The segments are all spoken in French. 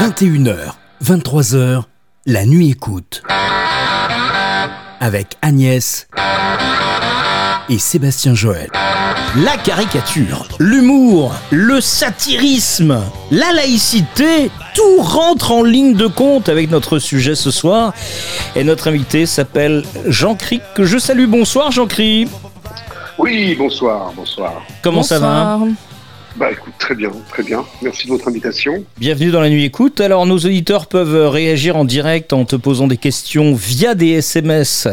21h, 23h, la nuit écoute. Avec Agnès et Sébastien Joël. La caricature, l'humour, le satirisme, la laïcité, tout rentre en ligne de compte avec notre sujet ce soir. Et notre invité s'appelle Jean Cri, que je salue. Bonsoir Jean Cri. Oui, bonsoir, bonsoir. Comment ça va? Bah écoute, très bien, très bien. Merci de votre invitation. Bienvenue dans la nuit écoute. Alors nos auditeurs peuvent réagir en direct en te posant des questions via des SMS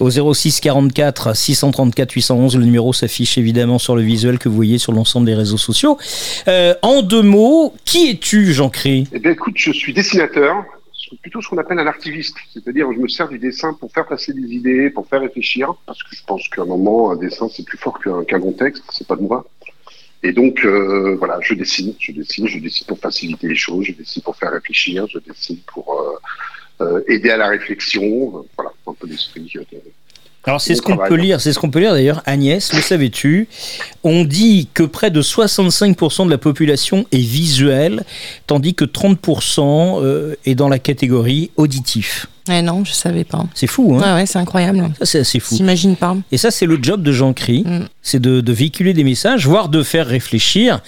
au 06 44 634 811. Le numéro s'affiche évidemment sur le visuel que vous voyez sur l'ensemble des réseaux sociaux. Euh, en deux mots, qui es-tu Jean Cri Eh bien écoute, je suis dessinateur, plutôt ce qu'on appelle un artiviste. C'est-à-dire, je me sers du dessin pour faire passer des idées, pour faire réfléchir, parce que je pense qu'à un moment, un dessin, c'est plus fort qu'un bon texte, c'est pas de moi. Et donc, euh, voilà, je dessine, je dessine, je dessine pour faciliter les choses, je dessine pour faire réfléchir, je dessine pour euh, euh, aider à la réflexion. voilà, un peu l'esprit. alors c'est ce qu'on peut lire, c'est ce qu'on peut lire d'ailleurs. Agnès, le savais-tu? On dit que près de 65% de la population est visuelle, tandis que 30% est dans la catégorie auditif. Eh non, je savais pas. C'est fou, hein ouais, c'est incroyable. Ça, c'est assez fou. J'imagine pas. Et ça, c'est le job de Jean Cri, mm. c'est de, véhiculer des messages, voire de faire réfléchir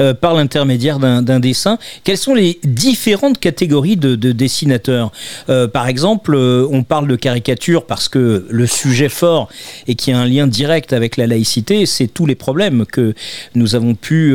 euh, par l'intermédiaire d'un dessin. Quelles sont les différentes catégories de, dessinateurs? Euh, Par exemple, euh, on parle de caricature parce que le sujet fort et qui a un lien direct avec la laïcité, c'est tous les problèmes que nous avons pu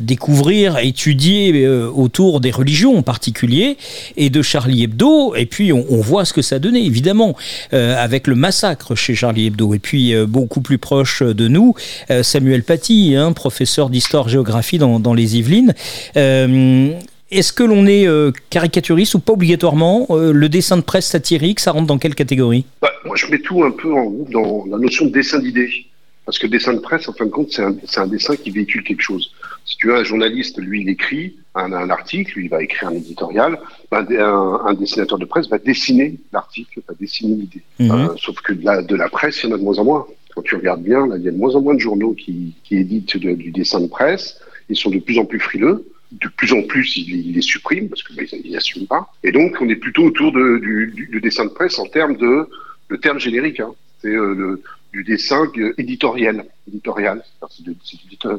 découvrir, étudier autour des religions en particulier, et de Charlie Hebdo. Et puis on, voit ce que ça donnait, évidemment, euh, avec le massacre chez Charlie Hebdo. Et puis euh, beaucoup plus proche de nous, euh, Samuel Paty, hein, professeur d'histoire-géographie dans, les Yvelines. est-ce que l'on est caricaturiste ou pas obligatoirement Le dessin de presse satirique, ça rentre dans quelle catégorie? Bah, Moi, je mets tout un peu en groupe dans la notion de dessin d'idées. Parce que dessin de presse, en fin de compte, c'est un, dessin qui véhicule quelque chose. Si tu as un journaliste, lui, il écrit un, un article, lui, il va écrire un éditorial. Ben, un, un, dessinateur de presse va dessiner l'article, va dessiner l'idée. Mhm. Euh, sauf que de la, de la presse, il y en a de moins en moins. Quand tu regardes bien, là, il y a de moins en moins de journaux qui, qui éditent du dessin de presse. Ils sont de plus en plus frileux. De plus en plus, ils, les suppriment parce qu'ils ben, n'assument pas. Et donc, on est plutôt autour de, du, du, dessin de presse en termes de le terme générique. Hein. C'est euh, le, du dessin éditorial. éditorial.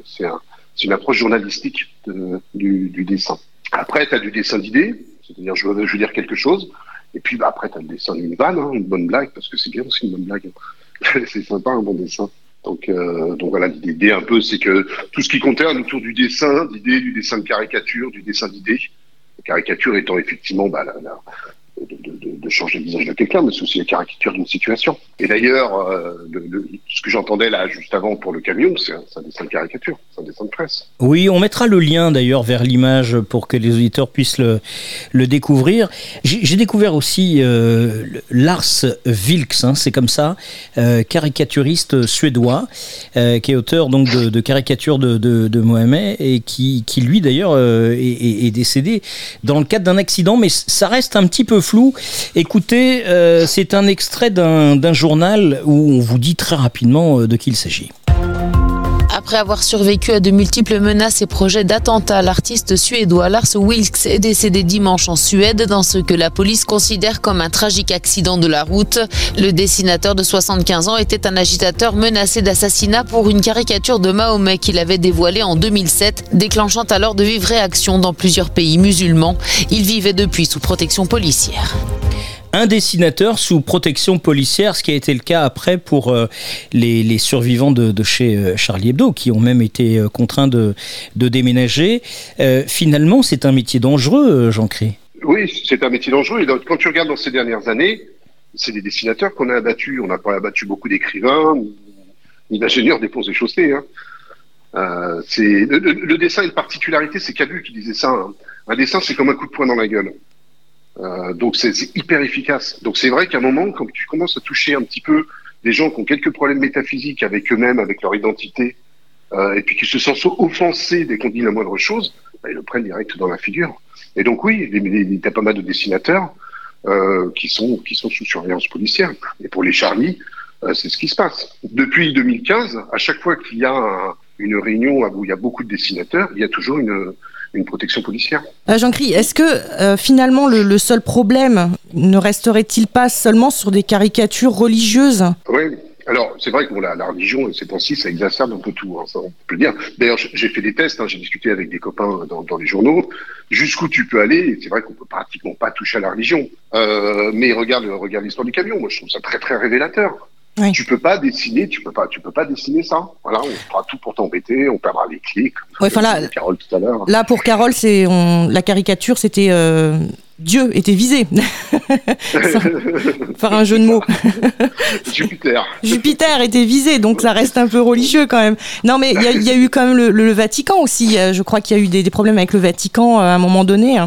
C'est un, une approche journalistique du, dessin. Après, tu as du dessin d'idées, c'est-à-dire je, veux, dire quelque chose, et puis bah, après, tu as le dessin d'une vanne, hein, une bonne blague, parce que c'est bien aussi une bonne blague. c'est sympa un bon dessin. Donc, euh, voilà, l'idée un peu, c'est que tout ce qui concerne autour du dessin, d'idées, du dessin de caricature, du dessin d'idées, la caricature étant effectivement bah, la, de, changer le visage de quelqu'un, mais c'est aussi la caricature d'une situation. Et d'ailleurs, euh, ce que j'entendais là juste avant pour le camion, c'est un, dessin de caricature, c'est un dessin de presse. Oui, on mettra le lien d'ailleurs vers l'image pour que les auditeurs puissent le, découvrir. J'ai découvert aussi euh, Lars Vilks, hein, c'est comme ça, euh, caricaturiste suédois, qui est auteur donc de, de caricatures de, de, Mohamed et qui, qui lui d'ailleurs est, est, décédé dans le cadre d'un accident, mais ça reste un petit peu flou. Écoutez, euh, c'est un extrait d'un journal où on vous dit très rapidement euh, de qui il s'agit. Après avoir survécu à de multiples menaces et projets d'attentats, l'artiste suédois Lars Wilks est décédé dimanche en Suède dans ce que la police considère comme un tragique accident de la route. Le dessinateur de 75 ans était un agitateur menacé d'assassinat pour une caricature de Mahomet qu'il avait dévoilée en 2007, déclenchant alors de vives réactions dans plusieurs pays musulmans. Il vivait depuis sous protection policière un dessinateur sous protection policière, ce qui a été le cas après pour euh, les, survivants de, chez euh, Charlie Hebdo, qui ont même été euh, contraints de, déménager. finalement, c'est un métier dangereux, Jean Cré. Oui, c'est un métier dangereux. Et quand tu regardes dans ces dernières années, c'est des dessinateurs qu'on a abattus. On n'a pas abattu beaucoup d'écrivains, ni d'ingénieurs des ponts et chaussées. Hein. le, dessin a une particularité, c'est Cabu qui disait ça. Hein. Un dessin, c'est comme un coup de poing dans la gueule. Euh, donc c'est hyper efficace. Donc c'est vrai qu'à un moment, quand tu commences à toucher un petit peu des gens qui ont quelques problèmes métaphysiques avec eux-mêmes, avec leur identité, euh, et puis qui se sentent offensés dès qu'on dit la moindre chose, bah, ils le prennent direct dans la figure. Et donc oui, il y a pas mal de dessinateurs euh, qui sont qui sont sous surveillance policière. Et pour les Charlie, c'est ce qui se passe. Depuis 2015, à chaque fois qu'il y a une réunion où il y a beaucoup de dessinateurs, il y a toujours une une protection policière. Euh, Jean-Cri, est-ce que euh, finalement le, le, seul problème ne resterait-il pas seulement sur des caricatures religieuses? Oui, alors, c'est vrai que bon, la, la, religion, ces temps-ci, ça exacerbe un peu tout, hein, ça on peut le dire. D'ailleurs, j'ai fait des tests, hein, j'ai discuté avec des copains dans, dans les journaux. Jusqu'où tu peux aller C'est vrai qu'on peut pratiquement pas toucher à la religion. Euh, mais regarde, regarde l'histoire du camion. Moi, je trouve ça très, très révélateur. Oui. Tu peux pas dessiner, tu peux pas, tu peux pas dessiner ça. Voilà, on fera tout pour t'embêter, on perdra les clics. Ouais, enfin là, Carole tout à l'heure. Là, pour Carole, c'est la caricature, c'était euh, Dieu était visé. faire un jeu de mots. Jupiter. Jupiter était visé, donc ça reste un peu religieux quand même. Non, mais il y, y, a eu quand même le, le Vatican aussi. Je crois qu'il y a eu des, des, problèmes avec le Vatican à un moment donné.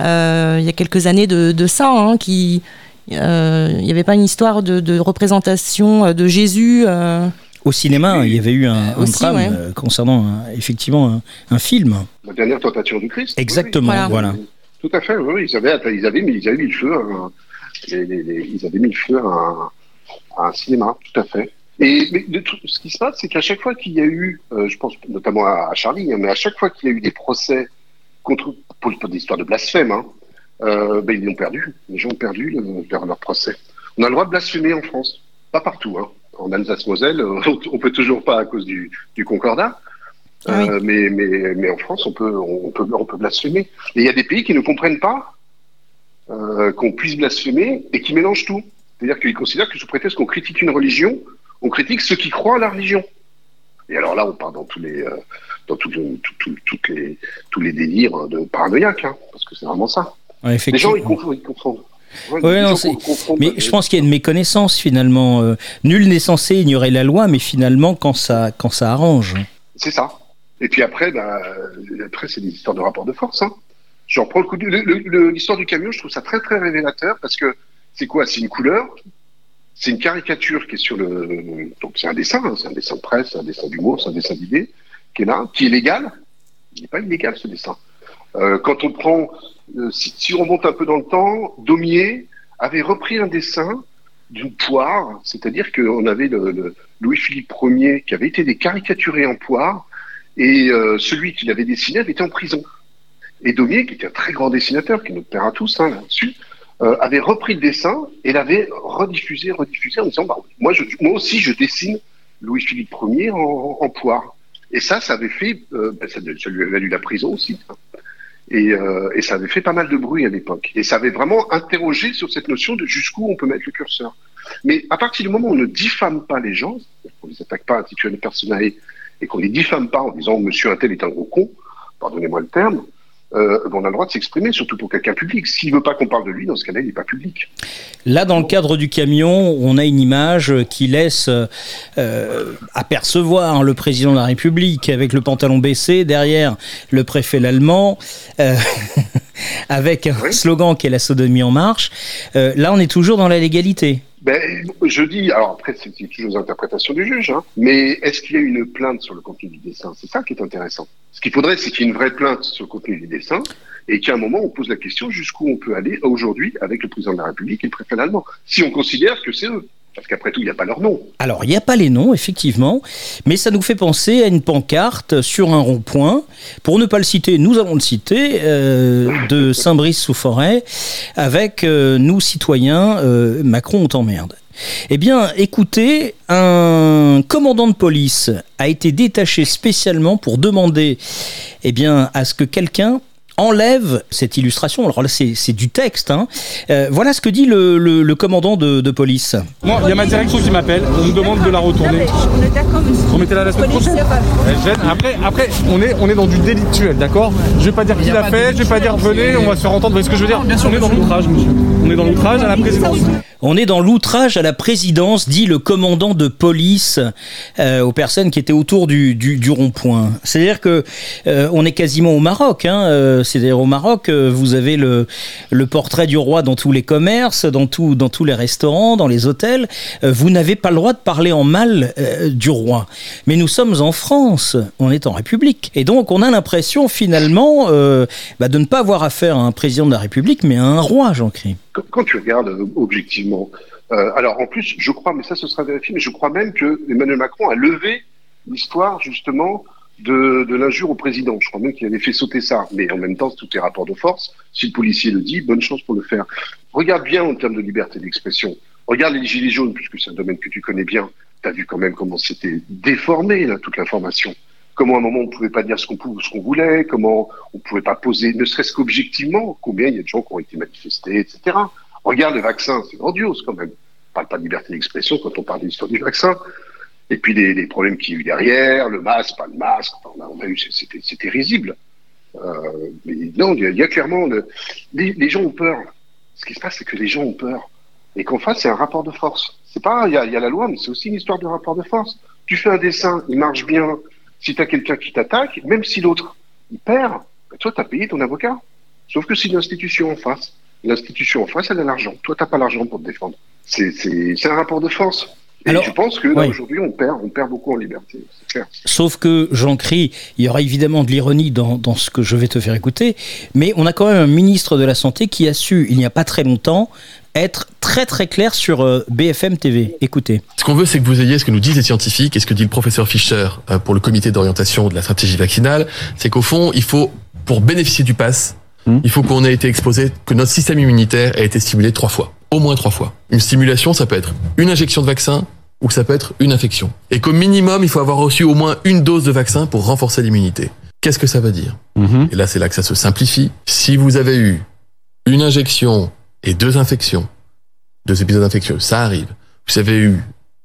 Euh, il y a quelques années de, de ça, hein, qui il euh, n'y avait pas une histoire de, de, représentation de Jésus euh... Au cinéma, il y avait eu un, un drame ouais. euh, concernant un, effectivement un, un, film. La dernière tentation du Christ. Exactement, oui, voilà. voilà. Tout à fait, oui, ils avaient, ils avaient, mis, ils avaient mis le feu, à un, les, les, les, ils avaient mis le feu à un, à un cinéma, tout à fait. Et mais de tout, ce qui se passe, c'est qu'à chaque fois qu'il y a eu, euh, je pense notamment à, à Charlie, hein, mais à chaque fois qu'il y a eu des procès contre pour, pour des histoires de blasphème, hein, euh, ben, ils ont perdu. Les gens ont perdu le, leur, leur, procès. On a le droit de blasphémer en France, pas partout. Hein. En Alsace-Moselle, on peut toujours pas à cause du, du concordat. Ah oui. euh, mais, mais, mais en France, on peut, on peut, on peut blasphémer. Et il y a des pays qui ne comprennent pas euh, qu'on puisse blasphémer et qui mélangent tout. C'est-à-dire qu'ils considèrent que sous prétexte qu'on critique une religion, on critique ceux qui croient à la religion. Et alors là, on part dans tous les, euh, dans tout, tout, tout, toutes les, tous les délires de paranoïaques, hein, parce que c'est vraiment ça. Ouais, les gens, ils confondent. Ils confondent. Ouais, ouais, non, mais je pense qu'il y a une méconnaissance finalement. Euh, nul n'est censé ignorer la loi, mais finalement quand ça, quand ça arrange. C'est ça. Et puis après, bah, après c'est des histoires de rapport de force. Hein. Je reprends le coup. L'histoire du camion, je trouve ça très très révélateur parce que c'est quoi? C'est une couleur? C'est une caricature qui est sur le. Donc c'est un dessin, hein, c'est un dessin de presse, un dessin d'humour, c'est un dessin d'idée qui est là, qui est légal. Il n'est pas illégal ce dessin. Euh, quand on prend, euh, si, on remonte un peu dans le temps, Daumier avait repris un dessin d'une poire, c'est-à-dire qu'on avait le, Louis-Philippe Ier qui avait été décaricaturé en poire, et euh, celui qui l'avait dessiné avait été en prison. Et Daumier, qui était un très grand dessinateur, qui est notre père à tous hein, là-dessus, avait repris le dessin et l'avait rediffusé, rediffusé en disant bah, moi, aussi je dessine Louis-Philippe Ier en, poire. Et ça, ça avait fait, ben, ça, ça, lui avait valu la prison aussi. Et, euh, et, ça avait fait pas mal de bruit à l'époque. Et ça avait vraiment interrogé sur cette notion de jusqu'où on peut mettre le curseur. Mais à partir du moment où on ne diffame pas les gens, qu'on les attaque pas intitulés personnel et qu'on les diffame pas en disant Monsieur un tel est un gros con, pardonnez-moi le terme, euh, on a le droit de s'exprimer, surtout pour quelqu'un public. S'il veut pas qu'on parle de lui, dans ce cas-là, il n'est pas public. Là, dans le cadre du camion, on a une image qui laisse euh, apercevoir le président de la République avec le pantalon baissé, derrière le préfet l'allemand, euh, avec un oui. slogan qui est la sodomie en marche. Là, on est toujours dans la légalité. Ben, je dis, alors après, c'est toujours l'interprétation du juge, hein, mais est-ce qu'il y a une plainte sur le contenu du dessin? C'est ça qui est intéressant. Ce qu'il faudrait, c'est qu'il y ait une vraie plainte sur le contenu du dessin et qu'à un moment, on pose la question jusqu'où on peut aller aujourd'hui avec le président de la République et le préfet allemand, si on considère que c'est eux. Parce qu'après tout, il n'y a pas leur nom. Alors, il n'y a pas les noms, effectivement, mais ça nous fait penser à une pancarte sur un rond-point. Pour ne pas le citer, nous allons le citer, euh, de Saint-Brice-sous-Forêt, avec euh, nous, citoyens, euh, Macron, on t'emmerde. Eh bien, écoutez, un commandant de police a été détaché spécialement pour demander eh bien, à ce que quelqu'un enlève cette illustration. Alors là, c'est du texte. Hein. Euh, voilà ce que dit le, le, le commandant de, de, police. Moi, il y a ma direction qui m'appelle. On me demande de la retourner. On est d'accord, monsieur. Remettez-la la semaine prochaine. Après, après, on est, on est dans du délictuel, d'accord? Je vais pas dire qui l'a fait, je vais pas dire venez, on va se faire entendre. Vous voyez ce que je veux dire? Bien sûr, On est dans l'outrage, monsieur. On est dans l'outrage à la présidence. On est dans l'outrage à la présidence, dit le commandant de police euh, aux personnes qui étaient autour du, du, du rond-point. C'est-à-dire que euh, on est quasiment au Maroc. Hein, euh, c'est-à-dire au Maroc, vous avez le, portrait du roi dans tous les commerces, dans, tous les restaurants, dans les hôtels. vous n'avez pas le droit de parler en mal du roi. Mais nous sommes en France, on est en République. Et donc on a l'impression finalement bah, de ne pas avoir affaire à un président de la République, mais à un roi, j'en crie. Quand, tu regardes objectivement, euh, alors en plus, je crois, mais ça ce sera vérifié, mais je crois même que Emmanuel Macron a levé l'histoire justement de, l'injure au président. Je crois même qu'il avait fait sauter ça. Mais en même temps, tout est rapport de force. Si le policier le dit, bonne chance pour le faire. Regarde bien en termes de liberté d'expression. Regarde les gilets jaunes, puisque c'est un domaine que tu connais bien. Tu as vu quand même comment c'était déformé, là, toute l'information. Comment à un moment on pouvait pas dire ce qu'on ce qu'on voulait, comment on pouvait pas poser, ne serait-ce qu'objectivement, combien il y a de gens qui ont été manifestés, etc. Regarde le vaccin, c'est grandiose quand même. On parle pas de liberté d'expression quand on parle de l'histoire du vaccin. Et puis les, problèmes qu'il y a eu derrière, le masque, pas le masque, on, a, eu, c'était, risible. Euh, mais non, il y a, clairement, le, les, gens ont peur. Ce qui se passe, c'est que les gens ont peur. Et qu'en face, c'est un rapport de force. C'est pas, il y a, la loi, mais c'est aussi une histoire de rapport de force. Tu fais un dessin, il marche bien. Si tu as quelqu'un qui t'attaque, même si l'autre, il perd, ben toi, tu as payé ton avocat. Sauf que c'est une institution en face. L'institution en face, elle a l'argent. Toi, t'as pas l'argent pour te défendre. C'est un rapport de force. Et Alors, je pense que ouais. aujourd'hui, on perd, on perd beaucoup en liberté. C'est clair. Sauf que j'en crie, il y aura évidemment de l'ironie dans, dans ce que je vais te faire écouter, mais on a quand même un ministre de la Santé qui a su, il n'y a pas très longtemps, être très très clair sur euh, BFM TV. Écoutez. Ce qu'on veut, c'est que vous ayez ce que nous disent les scientifiques et ce que dit le professeur Fischer euh, pour le comité d'orientation de la stratégie vaccinale, c'est qu'au fond, il faut, pour bénéficier du pass, Hmm. il faut qu'on ait été exposé, que notre système immunitaire ait été stimulé trois fois, au moins trois fois. Une stimulation, ça peut être une injection de vaccin ou ça peut être une infection. Et qu'au minimum, il faut avoir reçu au moins une dose de vaccin pour renforcer l'immunité. Qu'est-ce que ça veut dire Mhm. Et là, c'est là que ça se simplifie. Si vous avez eu une injection et deux infections, deux épisodes infectieux, ça arrive. Vous avez eu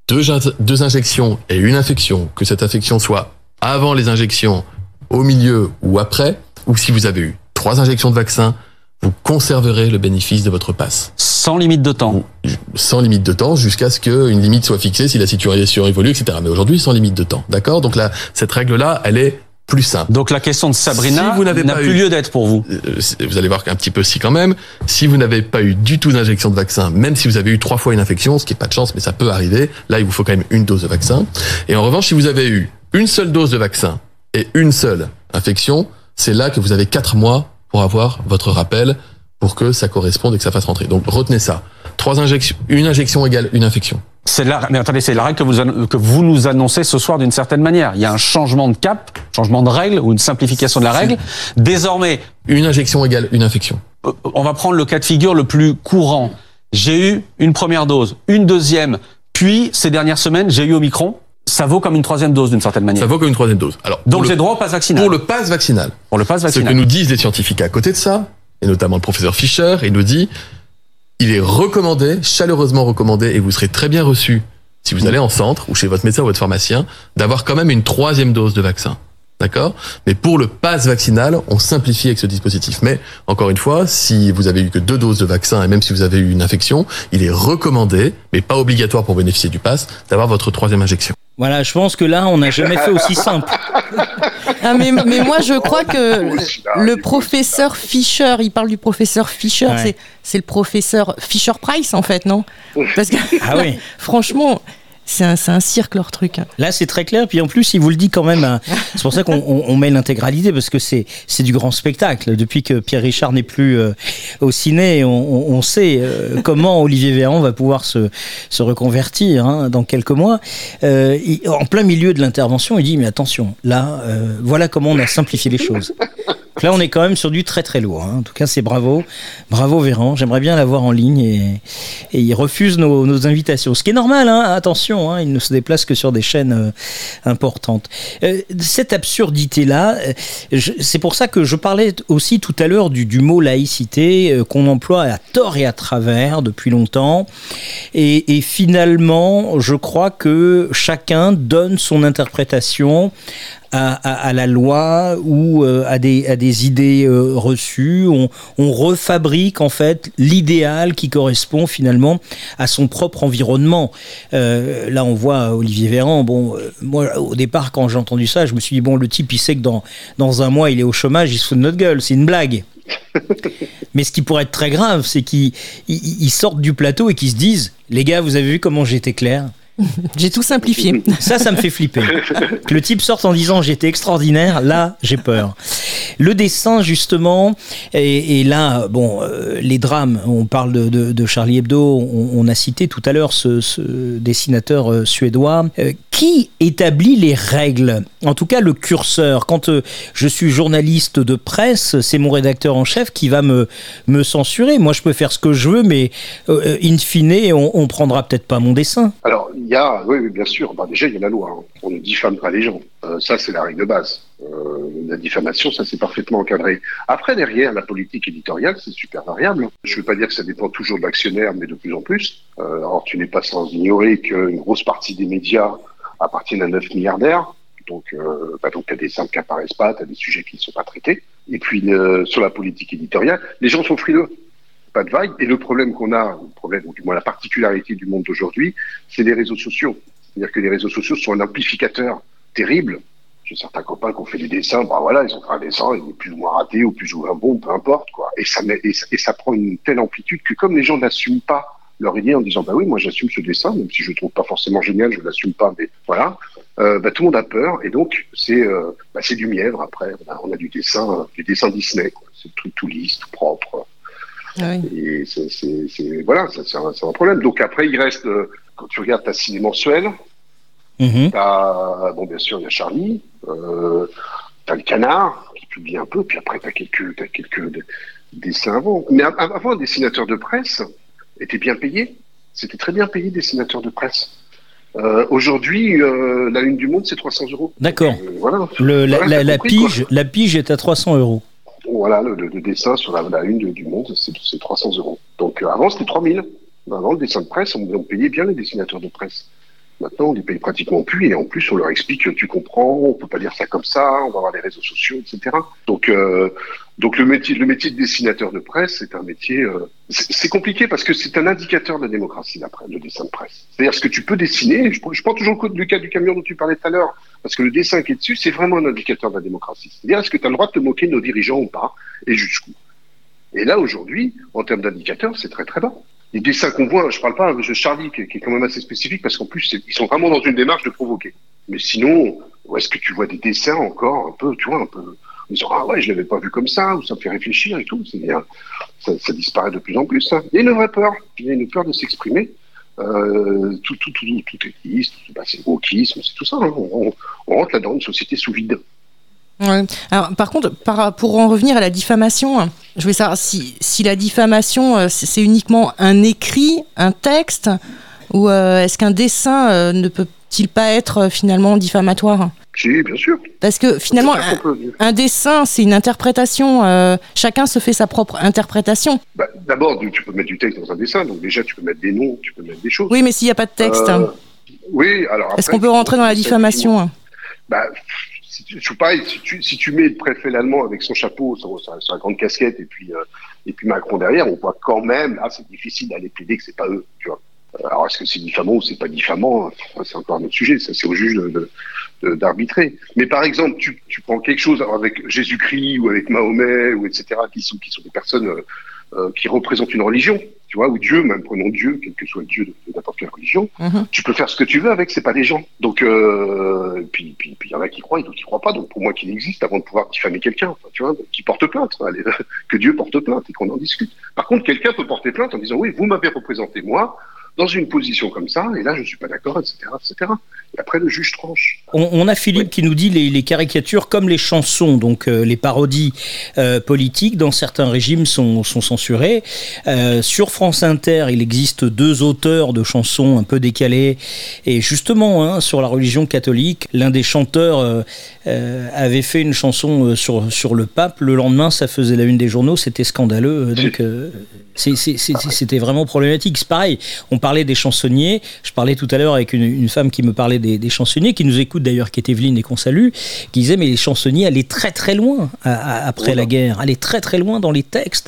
deux, deux injections et une infection, que cette infection soit avant les injections, au milieu ou après, ou si vous avez eu trois injections de vaccin, vous conserverez le bénéfice de votre passe. Sans limite de temps. Sans limite de temps, jusqu'à ce qu'une limite soit fixée si la situation évolue, etc. Mais aujourd'hui, sans limite de temps. D'accord? Donc là, cette règle-là, elle est plus simple. Donc la question de Sabrina Si vous n'avez n'a pas plus eu- lieu d'être pour vous. Euh, vous allez voir qu'un petit peu si quand même, si vous n'avez pas eu du tout d'injection de vaccin, même si vous avez eu trois fois une infection, ce qui est pas de chance, mais ça peut arriver, là il vous faut quand même une dose de vaccin. Et en revanche, si vous avez eu une seule dose de vaccin et une seule infection, c'est là que vous avez quatre mois pour avoir votre rappel pour que ça corresponde et que ça fasse rentrer. Donc retenez ça. Trois injections, une injection égale une infection. C'est la, mais attendez, c'est la règle que vous, que vous nous annoncez ce soir d'une certaine manière. Il y a un changement de cap, changement de règle ou une simplification de la règle. Désormais, Une injection égale une infection. euh, on va prendre le cas de figure le plus courant. J'ai eu une première dose, une deuxième, puis ces dernières semaines, j'ai eu Omicron. Ça vaut comme une troisième dose d'une certaine manière. Ça vaut comme une troisième dose. Alors, Donc j'ai droit au pass vaccinal. pour le pass vaccinal, Pour le pass Ce que vaccinal. nous disent les scientifiques à côté de ça, et notamment le professeur Fischer, il nous dit, il est recommandé, chaleureusement recommandé, et vous serez très bien reçu si vous allez en centre ou chez votre médecin ou votre pharmacien, d'avoir quand même une troisième dose de vaccin. D'accord Mais pour le pass vaccinal, on simplifie avec ce dispositif. Mais encore une fois, si vous avez eu que deux doses de vaccin et même si vous avez eu une infection, il est recommandé, mais pas obligatoire pour bénéficier du pass, d'avoir votre troisième injection. Voilà, je pense que là, on n'a jamais fait aussi simple. Ah, mais, mais moi, je crois que le professeur Fischer, il parle du professeur Fischer, Ouais. c'est, c'est le professeur Fisher Price, en fait, non? Parce que, Ah oui. franchement, c'est un, un cirque, leur truc. Là, c'est très clair. Puis en plus, il vous le dit quand même. hein. C'est pour ça qu'on on, on met l'intégralité parce que c'est c'est du grand spectacle. Depuis que Pierre Richard n'est plus euh, au ciné, on, on- on sait euh, comment Olivier Véran va pouvoir se se reconvertir hein, dans quelques mois. Euh, il- en plein milieu de l'intervention, il dit mais attention, là, euh, voilà comment on a simplifié les choses. Donc là, on est quand même sur du très très lourd. hein. En tout cas, c'est bravo, bravo Véran. J'aimerais bien l'avoir en ligne et, il refuse nos, invitations. Ce qui est normal, hein. attention, hein, il ne se déplace que sur des chaînes euh, importantes. Euh, cette absurdité-là, euh, c'est pour ça que je parlais aussi tout à l'heure du, mot laïcité qu'on emploie à tort et à travers depuis longtemps. Et, et finalement, je crois que chacun donne son interprétation à, à- à la loi ou euh, à, des, à des idées euh, reçues. On, on refabrique en fait l'idéal qui correspond finalement à son propre environnement. Euh, là, on voit Olivier Véran. Bon, moi, au départ, quand j'ai entendu ça, je me suis dit bon, le type, il sait que dans dans un mois, il est au chômage, il se fout de notre gueule. C'est une blague. Mais ce qui pourrait être très grave, c'est qu'ils ils- ils sortent du plateau et qu'ils se disent les gars, vous avez vu comment j'étais clair? J'ai tout simplifié. ça, ça me fait flipper. Que le type sorte en disant j'étais extraordinaire, là, j'ai peur. Le dessin, justement, et, et là, bon, euh, les drames, on parle de, de- de Charlie Hebdo, on, on a cité tout à l'heure ce, ce dessinateur euh, suédois. Euh, qui établit les règles? En tout cas, le curseur. Quand euh, je suis journaliste de presse, c'est mon rédacteur en chef qui va me, censurer. Moi, je peux faire ce que je veux, mais euh, in fine, on, on prendra peut-être pas mon dessin. Alors, il y a, oui, bien sûr, bah, déjà, il y a la loi. hein. On ne diffame pas les gens. Euh, ça, c'est la règle de base. Euh, la diffamation, ça, c'est parfaitement encadré. Après, derrière, la politique éditoriale, c'est super variable. Je ne veux pas dire que ça dépend toujours de l'actionnaire, mais de plus en plus. Euh, alors, tu n'es pas sans ignorer qu'une grosse partie des médias appartiennent à 9 milliardaires. Donc, euh, bah, donc, tu as des simples qui apparaissent pas, tu as des sujets qui ne sont pas traités. Et puis, euh, sur la politique éditoriale, les gens sont frileux pas de vague. Et le problème qu'on a, le problème, ou du moins la particularité du monde d'aujourd'hui, c'est les réseaux sociaux. C'est-à-dire que les réseaux sociaux sont un amplificateur terrible. J'ai certains copains qui ont fait des dessins, bah voilà, ils ont fait un dessin, il est plus ou moins raté ou plus ou moins bon, peu importe, quoi. Et ça prend une telle amplitude que comme les gens n'assument pas leur idée en disant, bah oui, moi j'assume ce dessin, même si je le trouve pas forcément génial, je l'assume pas, mais voilà, euh, bah, tout le monde a peur, et donc c'est euh, bah, c'est du mièvre après. On a, on a du dessin, du dessin Disney, quoi. C'est le truc tout lisse, tout propre. Ah oui. Et c'est, c'est, c'est- voilà, ça, c'est, un, c'est un problème. Donc après, il reste, euh, quand tu regardes ta ciné mensuelle, Mhm. t'as, bon, bien sûr, il y a Charlie, euh, t'as le canard, qui publie un peu, puis après, t'as quelques, t'as quelques dessins avant. Mais av- avant, un dessinateur de presse était bien payé. C'était très bien payé, dessinateur de presse. Euh, aujourd'hui, euh, la une du monde, c'est 300 euros. D'accord. Euh, voilà. Le, la, Voilà, la- t'as la compris, quoi. pige, la pige est à 300 euros. Voilà, le, le- le dessin sur la, la une de- du monde, c'est c'est 300 euros. Donc avant, c'était 3000. Avant, le dessin de presse, on, on payait bien les dessinateurs de presse. Maintenant, on les paye pratiquement plus, et en plus, on leur explique que tu comprends, on peut pas dire ça comme ça, on va avoir les réseaux sociaux, etc. Donc, donc le métier, le métier de dessinateur de presse, c'est un métier, euh, c'est compliqué parce que c'est un indicateur de la démocratie, d'après le dessin de presse. C'est-à-dire ce que tu peux dessiner. Je, prends- toujours le cas- du camion dont tu parlais tout à l'heure, parce que le dessin qui est dessus, c'est vraiment un indicateur de la démocratie. C'est-à-dire est-ce que tu as le droit de te moquer de nos dirigeants ou pas, et jusqu'où? Et là, aujourd'hui, en termes d'indicateurs, c'est très très bas. Les dessins qu'on voit, je parle pas de Charlie, qui qui est quand même assez spécifique, parce qu'en plus, ils sont vraiment dans une démarche de provoquer. Mais sinon, est-ce que tu vois des dessins encore un peu, tu vois, un peu, en disant, ah ouais, je l'avais pas vu comme ça, ou ça me fait réfléchir et tout, bien. Ça, ça disparaît de plus en plus, ça. Il y a une vraie peur. Il y a une peur de s'exprimer. Euh, tout, tout, tout, tout est bah, c'est wokisme, c'est tout ça. hein. On, rentre là-dedans, une société sous vide. Ouais. Alors, par contre, pour en revenir à la diffamation, hein, je voulais savoir si, si la diffamation, euh, c'est uniquement un écrit, un texte, ou euh, est-ce qu'un dessin euh, ne peut-il pas être euh, finalement diffamatoire? Si, bien sûr. Parce que finalement, un, dessin, c'est une interprétation. euh, chacun se fait sa propre interprétation. Bah, D'abord, tu peux mettre du texte dans un dessin, donc déjà tu peux mettre des noms, tu peux mettre des choses. Oui, mais s'il n'y a pas de texte, Euh, hein, oui, alors. est-ce qu'on peut rentrer dans la diffamation hein Bah, si tu, pas, si tu, si tu mets le préfet allemand avec son chapeau, sa, sa grande casquette, et puis, euh, et puis Macron derrière, on voit quand même, là, c'est difficile d'aller plaider que c'est pas eux, tu vois. Euh, Alors, est-ce que c'est diffamant ou c'est pas diffamant? Enfin, C'est encore un autre sujet, ça, c'est au juge de- de- de- d'arbitrer. Mais par exemple, tu, tu prends quelque chose avec Jésus-Christ ou avec Mahomet, ou etc., qui sont, qui sont des personnes euh, euh, qui représentent une religion, tu vois, ou Dieu, même prenons Dieu, quel que soit le Dieu de, de n'importe quelle religion, Mhm. tu peux faire ce que tu veux avec, c'est pas des gens. Donc, euh, puis, puis, puis il y en a qui croient et d'autres qui croient pas. Donc, pour moi, qu'il existe avant de pouvoir diffamer quelqu'un, enfin, tu vois, qui porte plainte, allez, que Dieu porte plainte et qu'on en discute. Par contre, quelqu'un peut porter plainte en disant oui, vous m'avez représenté moi dans une position comme ça, et là, je suis pas d'accord, etc., etc. Et après, le juge tranche. On, on a Philippe qui nous dit les, les caricatures comme les chansons, donc euh, les parodies euh, politiques dans certains régimes sont, sont censurées. Euh, sur France Inter, il existe deux auteurs de chansons un peu décalées et justement hein, sur la religion catholique, l'un des chanteurs avait fait une chanson sur sur le pape. Le lendemain, ça faisait la une des journaux, c'était scandaleux. Donc c'était vraiment problématique. C'est pareil. On parlait des chansonniers. Je parlais tout à l'heure avec une, une femme qui me parlait des, des chansonniers, qui nous écoute d'ailleurs, qui est Evelyne et qu'on salue, qui disait mais les chansonniers allaient très très loin à- à- après la guerre, allaient très très loin dans les textes.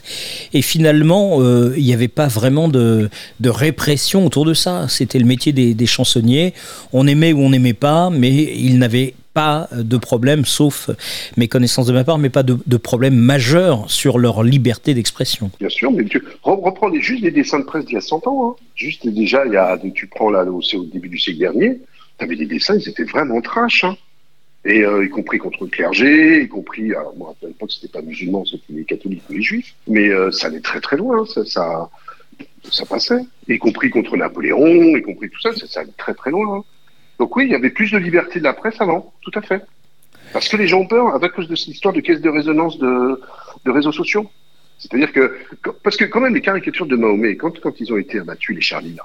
Et finalement, euh, il n'y avait pas vraiment de, de répression autour de ça. C'était le métier des, des chansonniers. On aimait ou on n'aimait pas, mais ils n'avaient pas de problème, sauf mes connaissances de ma part, mais pas de, problème majeur sur leur liberté d'expression. Bien sûr, mais tu re- reprends juste les dessins de presse d'il y a 100 ans. Hein. Juste déjà, tu prends là, au, au début du siècle dernier, tu avais des dessins, ils étaient vraiment trash. Hein. Et euh, y compris contre le clergé, y compris, alors moi à l'époque c'était pas musulman, c'était les catholiques ou les juifs, mais euh, ça allait très très loin, ça, ça, passait. Y compris contre Napoléon, y compris tout ça, ça, allait très très loin. hein. Donc oui, il y avait plus de liberté de la presse avant, tout à fait. Parce que les gens ont peur à cause de cette histoire de caisse de résonance de, de réseaux sociaux. C'est-à-dire que, parce que quand même les caricatures de Mahomet, quand, quand ils ont été abattus, les Charlie, là,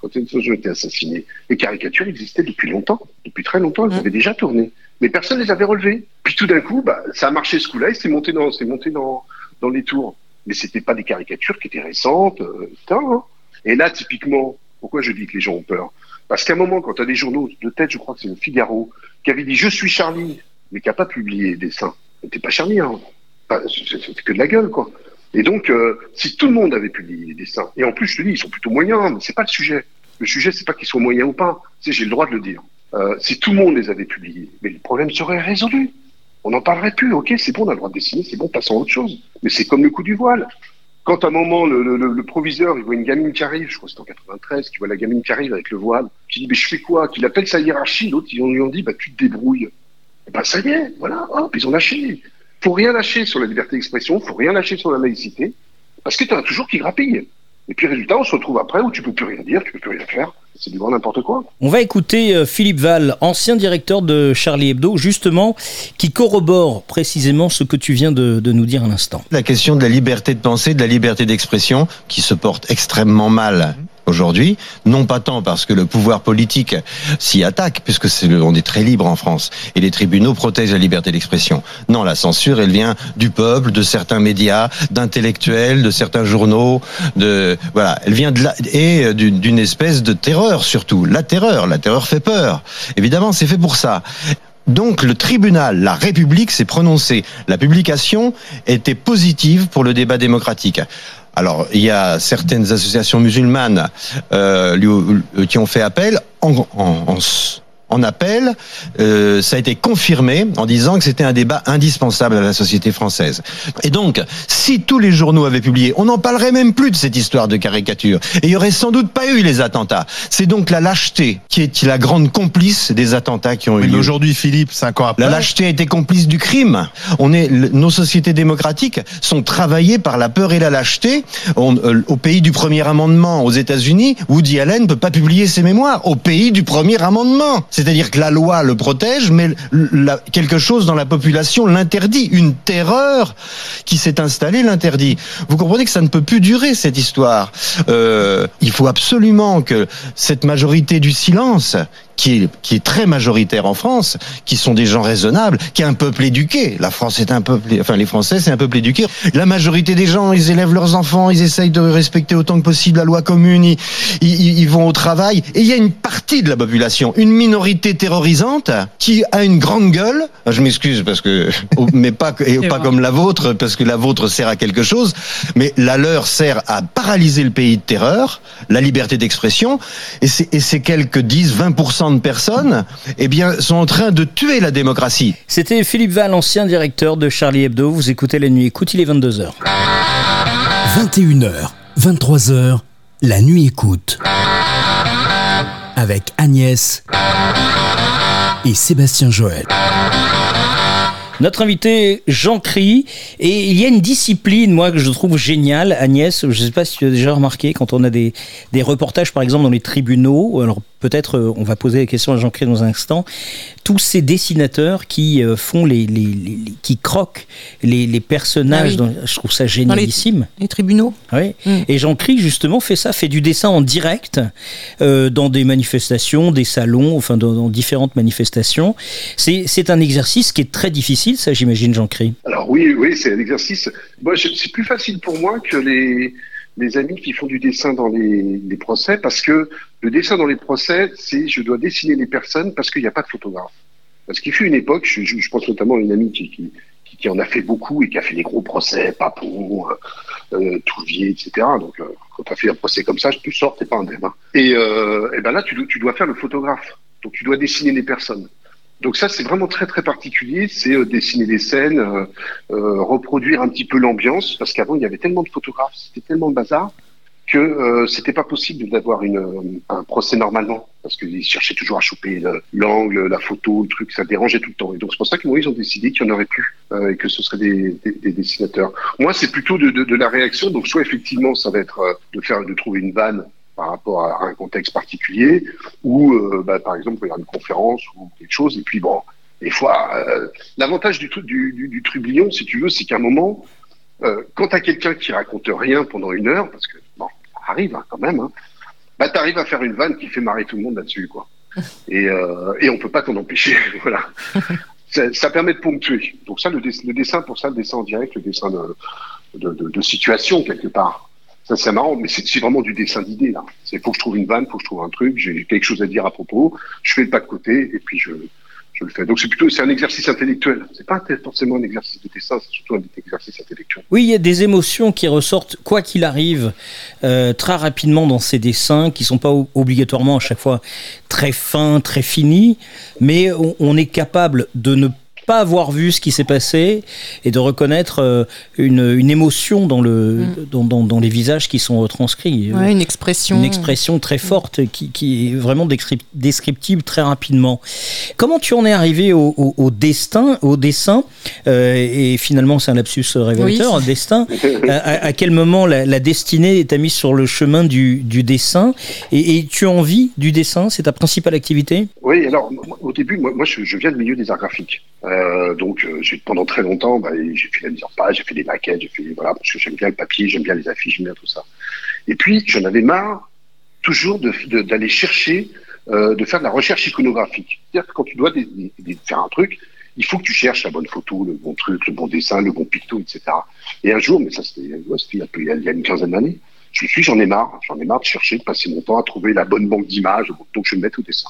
quand ils ont été assassinés, les caricatures existaient depuis longtemps, depuis très longtemps, elles avaient déjà tourné. Mais personne ne les avait relevées. Puis tout d'un coup, bah, ça a marché ce coup-là et c'est monté dans, c'est monté dans, dans les tours. Mais c'était pas des caricatures qui étaient récentes, euh, etc., hein. Et là, typiquement, pourquoi je dis que les gens ont peur? Parce qu'à un moment, quand tu as des journaux de tête, je crois que c'est le Figaro, qui avait dit « Je suis Charlie », mais qui n'a pas publié des dessins. C'était pas Charlie, hein. C'était que de la gueule, quoi. Et donc, euh, si tout le monde avait publié des dessins, et en plus, je te dis, ils sont plutôt moyens, mais c'est pas le sujet. Le sujet, c'est pas qu'ils soient moyens ou pas. Sais, j'ai le droit de le dire. Euh, si tout le monde les avait publiés, mais le problème serait résolu. On n'en parlerait plus. Ok, c'est bon, on a le droit de dessiner, c'est bon, passons à autre chose. Mais c'est comme le coup du voile. Quand à un moment, le, le, le, proviseur, il voit une gamine qui arrive, je crois que c'est en 93, qui voit la gamine qui arrive avec le voile, qui dit, mais je fais quoi? Qu'il appelle sa hiérarchie, l'autre, ils lui ont dit, bah, tu te débrouilles. Et ben, ça y est, voilà, hop, ils ont lâché. Faut rien lâcher sur la liberté d'expression, faut rien lâcher sur la laïcité, parce que tu as toujours qui grappille. Et puis, résultat, on se retrouve après où tu peux plus rien dire, tu peux plus rien faire. C'est du grand n'importe quoi. On va écouter euh, Philippe Val, ancien directeur de Charlie Hebdo, justement, qui corrobore précisément ce que tu viens de, de nous dire à l'instant. La question de la liberté de penser, de la liberté d'expression, qui se porte extrêmement mal aujourd'hui, non pas tant parce que le pouvoir politique s'y attaque, puisque c'est on est très libre en France, et les tribunaux protègent la liberté d'expression. Non, la censure, elle vient du peuple, de certains médias, d'intellectuels, de certains journaux, voilà, elle vient de là et d'une espèce de terreur surtout. La terreur, la terreur fait peur. Évidemment, c'est fait pour ça. Donc le tribunal, la République s'est prononcé. La publication était positive pour le débat démocratique. Alors, il y a certaines associations musulmanes euh, qui ont fait appel en, en, en en appel, euh, ça a été confirmé en disant que c'était un débat indispensable à la société française. Et donc, si tous les journaux avaient publié, on n'en parlerait même plus de cette histoire de caricature. Et il y aurait sans doute pas eu les attentats. C'est donc la lâcheté qui est la grande complice des attentats qui ont eu lieu. Aujourd'hui, Philippe, cinq ans après. La lâcheté a été complice du crime. On est, nos sociétés démocratiques sont travaillées par la peur et la lâcheté. On, euh, au pays du premier amendement aux États-Unis, Woody Allen ne peut pas publier ses mémoires. Au pays du premier amendement. C'est-à-dire que la loi le protège, mais quelque chose dans la population l'interdit. Une terreur qui s'est installée l'interdit. Vous comprenez que ça ne peut plus durer cette histoire. Euh, il faut absolument que cette majorité du silence qui est, qui est très majoritaire en France, qui sont des gens raisonnables, qui est un peuple éduqué. La France est un peuple, enfin les Français c'est un peuple éduqué. La majorité des gens, ils élèvent leurs enfants, ils essayent de respecter autant que possible la loi commune, ils, ils, ils vont au travail. Et il y a une partie de la population, une minorité terrorisante, qui a une grande gueule. Je m'excuse parce que, mais pas, et pas comme la vôtre, parce que la vôtre sert à quelque chose, mais la leur sert à paralyser le pays de terreur, la liberté d'expression, et c'est quelques 10, 20% de personnes eh bien, sont en train de tuer la démocratie. C'était Philippe Val, ancien directeur de Charlie Hebdo. Vous écoutez la nuit écoute, il est 22h. 21h, 23h, la nuit écoute. Avec Agnès et Sébastien Joël. Notre invité Jean Cry et il y a une discipline moi que je trouve géniale Agnès, je ne sais pas si tu as déjà remarqué quand on a des, des reportages par exemple dans les tribunaux, alors peut-être euh, on va poser la question à Jean Cry dans un instant, tous ces dessinateurs qui euh, font les, les, les, qui croquent les, les personnages, Ah oui. dans- je trouve ça génialissime. Les tribunaux. Oui. Mm. Et Jean Cry, justement, fait ça, fait du dessin en direct euh, dans des manifestations, des salons, enfin dans, dans différentes manifestations. C'est c'est un exercice qui est très difficile, ça, j'imagine, Jean Cry. Alors oui, oui, c'est un exercice. Moi, je- c'est plus facile pour moi que les, les amis qui font du dessin dans les, procès, parce que le dessin dans les procès, c'est je dois dessiner les personnes parce qu'il n'y a pas de photographe. Parce qu'il fut une époque, je, pense notamment à une amie qui, en a fait beaucoup et qui a fait des gros procès, Papon, euh, euh, Touvier, etc. Donc euh, quand tu as fait un procès comme ça, tu sors, t'es pas indemne. hein. Et, euh, et ben là, tu dois faire le photographe. Donc tu dois dessiner les personnes. Donc ça, c'est vraiment très très particulier. C'est euh, dessiner des scènes, euh, euh, reproduire un petit peu l'ambiance, parce qu'avant il y avait tellement de photographes, c'était tellement de bazar que euh, c'était pas possible d'avoir une euh, un procès normalement, parce qu'ils cherchaient toujours à choper le- l'angle, la photo, le truc, ça dérangeait tout le temps. Et donc c'est pour ça qu'ils ils ont décidé qu'il y en aurait plus et que ce serait des, des, des dessinateurs. Moi, c'est plutôt de, de, de la réaction. Donc soit effectivement, ça va être de faire de trouver une vanne par rapport à un contexte particulier, ou euh, bah, par exemple il y a une conférence ou quelque chose, et puis bon, des fois, euh, l'avantage du, du, du, du, trublion, si tu veux, c'est qu'à un moment, euh, quand tu as quelqu'un qui raconte rien pendant une heure, parce que bon, ça arrive hein, quand même, hein, bah, tu arrives à faire une vanne qui fait marrer tout le monde là-dessus, quoi. Et, et on peut pas t'en empêcher, voilà. Ça, ça, permet de ponctuer. Donc ça, le, le, dessin, pour ça, le dessin en direct, le dessin de, de, de, de situation quelque part. Ça, c'est marrant, mais c'est vraiment du dessin d'idées, là. Il faut que je trouve une vanne, faut que je trouve un truc, j'ai quelque chose à dire à propos, je fais le pas de côté, et puis je, je le fais. Donc c'est plutôt c'est un exercice intellectuel. C'est pas forcément un exercice de dessin, c'est surtout un exercice intellectuel. Oui, il y a des émotions qui ressortent quoi qu'il arrive euh, très rapidement dans ces dessins, qui sont pas obligatoirement à chaque fois très fins, très finis, mais on, on est capable de ne pas avoir vu ce qui s'est passé et de reconnaître euh, une, une, émotion dans, le, mm. dans, dans, dans, les visages qui sont retranscrits. Ouais, une expression. Une expression très forte qui, qui est vraiment descriptible très rapidement. Comment tu en es arrivé au, au, au destin, au dessin euh, Et finalement, c'est un lapsus révélateur, oui. destin. à, à, quel moment la, la destinée t'a mis sur le chemin du, du dessin et, et, tu as envie du dessin? C'est ta principale activité? Oui, alors au début, moi, moi je, je viens du milieu des arts graphiques. Euh, donc euh, pendant très longtemps, bah, j'ai fait la mise en page, j'ai fait des maquettes, j'ai fait voilà parce que j'aime bien le papier, j'aime bien les affiches, j'aime bien tout ça. Et puis j'en avais marre toujours d'aller chercher, euh, de faire de la recherche iconographique. C'est-à-dire que quand tu dois faire un truc, il faut que tu cherches la bonne photo, le bon truc, le bon dessin, le bon picto, etc. Et un jour, mais ça c'était il y a une quinzaine d'années, je me suis j'en ai marre, j'en ai marre de chercher, de passer mon temps à trouver la bonne banque d'images, donc je vais me mettre au dessin.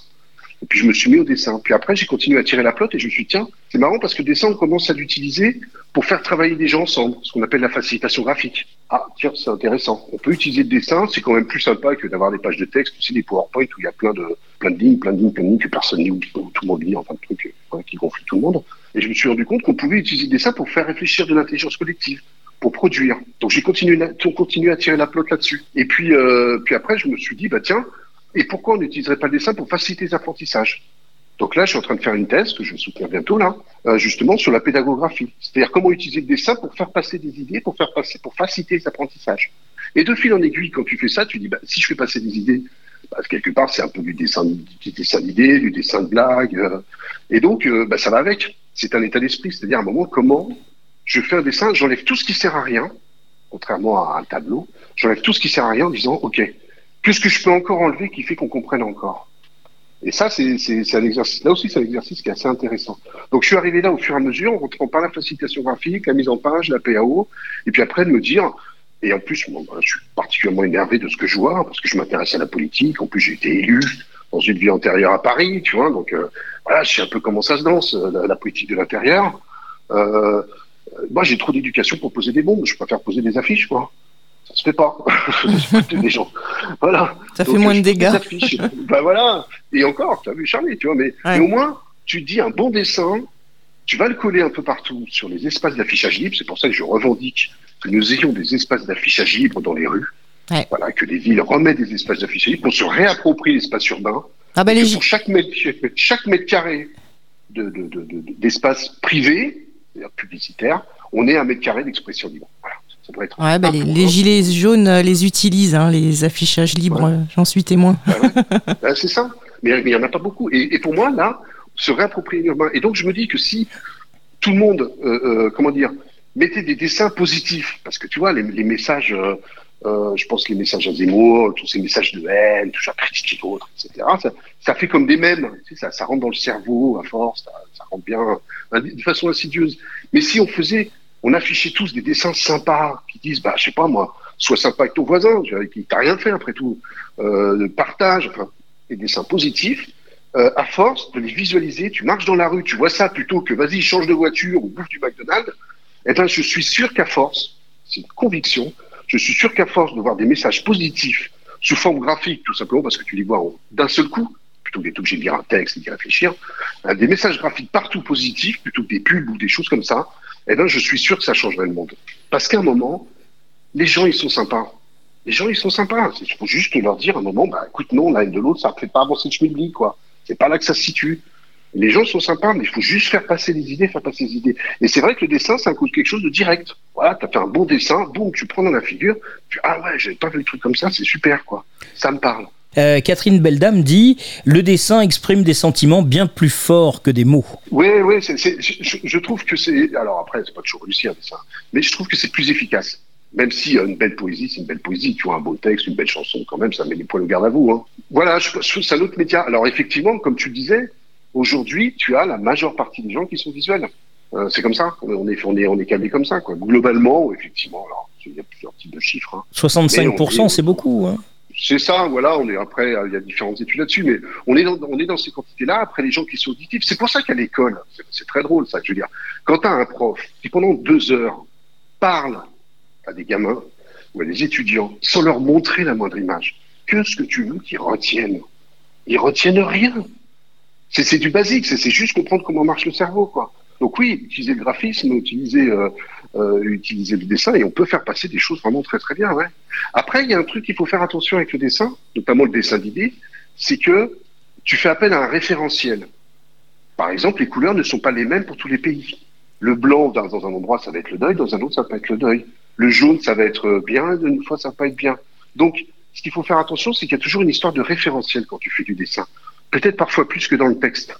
Et puis je me suis mis au dessin. Puis après, j'ai continué à tirer la plotte et je me suis dit, tiens, c'est marrant parce que le dessin, on commence à l'utiliser pour faire travailler des gens ensemble, ce qu'on appelle la facilitation graphique. Ah, tiens, c'est intéressant. On peut utiliser le dessin, c'est quand même plus sympa que d'avoir des pages de texte, aussi des PowerPoint où il y a plein de, plein de lignes, plein de lignes, plein de lignes que personne lit ou tout le monde lit, enfin, de trucs qui gonflent tout le monde. Et je me suis rendu compte qu'on pouvait utiliser le dessin pour faire réfléchir de l'intelligence collective pour produire. Donc j'ai continué, continué à tirer la plotte là-dessus. Et puis, euh, puis après, je me suis dit, bah tiens, et pourquoi on n'utiliserait pas le dessin pour faciliter les apprentissages? Donc là, je suis en train de faire une thèse que je vais soutenir bientôt là, euh, justement sur la pédagographie. C'est-à-dire comment utiliser le dessin pour faire passer des idées, pour faire passer, pour faciliter les apprentissages. Et de fil en aiguille, quand tu fais ça, tu dis bah, si je fais passer des idées, bah, quelque part c'est un peu du dessin, du dessin d'idées, du dessin de blagues, euh, et donc euh, bah, ça va avec. C'est un état d'esprit, c'est-à-dire à un moment comment je fais un dessin, j'enlève tout ce qui sert à rien, contrairement à un tableau, j'enlève tout ce qui sert à rien en disant ok qu'est-ce que je peux encore enlever qui fait qu'on comprenne encore? Et ça, c'est un exercice. Là aussi, c'est un exercice qui est assez intéressant. Donc, je suis arrivé là au fur et à mesure, en rentrant par la facilitation graphique, la mise en page, la PAO, et puis après de me dire. Et en plus, bon, je suis particulièrement énervé de ce que je vois, parce que je m'intéresse à la politique. En plus, j'ai été élu dans une vie antérieure à Paris, tu vois. Donc, euh, voilà, je sais un peu comment ça se danse, la, la politique de l'intérieur. Euh, moi, j'ai trop d'éducation pour poser des bombes. Je préfère poser des affiches, quoi se fait pas. des gens. Voilà. Ça Donc, fait moins de dégâts. ben voilà. Et encore, tu as vu Charlie, tu vois, mais, ouais. mais, au moins, tu dis un bon dessin, tu vas le coller un peu partout sur les espaces d'affichage libre. C'est pour ça que je revendique que nous ayons des espaces d'affichage libre dans les rues. Ouais. Voilà, que les villes remettent des espaces d'affichage libre, qu'on se réapproprie l'espace urbain. Ah ben les... Pour chaque mètre, chaque mètre carré d'espace de, de, de, privé, c'est-à-dire publicitaire, on est un mètre carré d'expression libre. Ouais, bah, les, les, gilets jaunes euh, les utilisent, hein, les affichages libres, ouais. j'en suis témoin. Bah ouais. bah, c'est ça, mais il n'y en a pas beaucoup. Et, et, pour moi, là, se réapproprier l'urbain. Et donc, je me dis que si tout le monde, euh, euh, comment dire, mettait des dessins positifs, parce que tu vois, les, les messages, euh, je pense les messages à Zemmour, tous ces messages de haine, tout ça, critiquer l'autre, etc., ça, ça, fait comme des mèmes, tu sais, ça, ça rentre dans le cerveau à force, ça, ça rentre bien, de façon insidieuse. Mais si on faisait on affichait tous des dessins sympas qui disent, bah, je sais pas moi, sois sympa avec ton voisin, qui t'a rien fait après tout, euh, partage, enfin, des dessins positifs. Euh, à force de les visualiser, tu marches dans la rue, tu vois ça plutôt que vas-y change de voiture ou bouffe du McDonald's. Eh ben, je suis sûr qu'à force, c'est une conviction, je suis sûr qu'à force de voir des messages positifs sous forme graphique, tout simplement parce que tu les vois d'un seul coup, plutôt que d'être obligé de lire un texte et d'y réfléchir, hein, des messages graphiques partout positifs, plutôt que des pubs ou des choses comme ça, eh ben, je suis sûr que ça changerait le monde. Parce qu'à un moment, les gens, ils sont sympas. Les gens, ils sont sympas. Il faut juste leur dire à un moment, bah, écoute, non, l'un de l'autre, ça ne fait pas avancer le schmilblick, quoi. C'est pas là que ça se situe. Les gens sont sympas, mais il faut juste faire passer les idées, faire passer les idées. Et c'est vrai que le dessin, coûte quelque chose de direct. Voilà, t'as fait un bon dessin, boum, tu prends dans la figure, tu ah ouais, j'avais pas vu le truc comme ça, c'est super, quoi. Ça me parle. Euh, Catherine Beldam dit le dessin exprime des sentiments bien plus forts que des mots. Oui, oui, c'est, c'est- je, je trouve que c'est. Alors après, c'est pas toujours réussi un dessin, mais je trouve que c'est plus efficace. Même si euh, une belle poésie, c'est une belle poésie, tu vois, un beau texte, une belle chanson, quand même, ça met les poils au garde à vous. Hein. Voilà, je, c'est un autre média. Alors effectivement, comme tu le disais, aujourd'hui, tu as la majeure partie des gens qui sont visuels. Euh, c'est comme ça. On est, on est, on est câblé comme ça, quoi. Globalement, effectivement, alors il y a plusieurs types de chiffres. hein. 65%, Mais on- c'est beaucoup. hein. C'est ça, voilà, on est après, euh, il y a différentes études là-dessus, mais on est dans, on est dans ces quantités-là. Après, les gens qui sont auditifs, c'est pour ça qu'à l'école, c'est- très drôle, ça, je veux dire, quand tu as un prof qui pendant deux heures parle à des gamins ou à des étudiants sans leur montrer la moindre image, que ce que tu veux qu'ils retiennent Ils retiennent rien. C'est du basique, c'est c'est juste comprendre comment marche le cerveau, quoi. Donc oui, utiliser le graphisme, utiliser, euh, euh, utiliser le dessin, et on peut faire passer des choses vraiment très très bien. Après, il y a un truc qu'il faut faire attention avec le dessin, notamment le dessin d'idées, c'est que tu fais appel à un référentiel. Par exemple, les couleurs ne sont pas les mêmes pour tous les pays. Le blanc, dans, dans un endroit, ça va être le deuil, dans un autre, ça va pas être le deuil. Le jaune, ça va être bien, une fois, ça va pas être bien. Donc, ce qu'il faut faire attention, c'est qu'il y a toujours une histoire de référentiel quand tu fais du dessin. Peut-être parfois plus que dans le texte.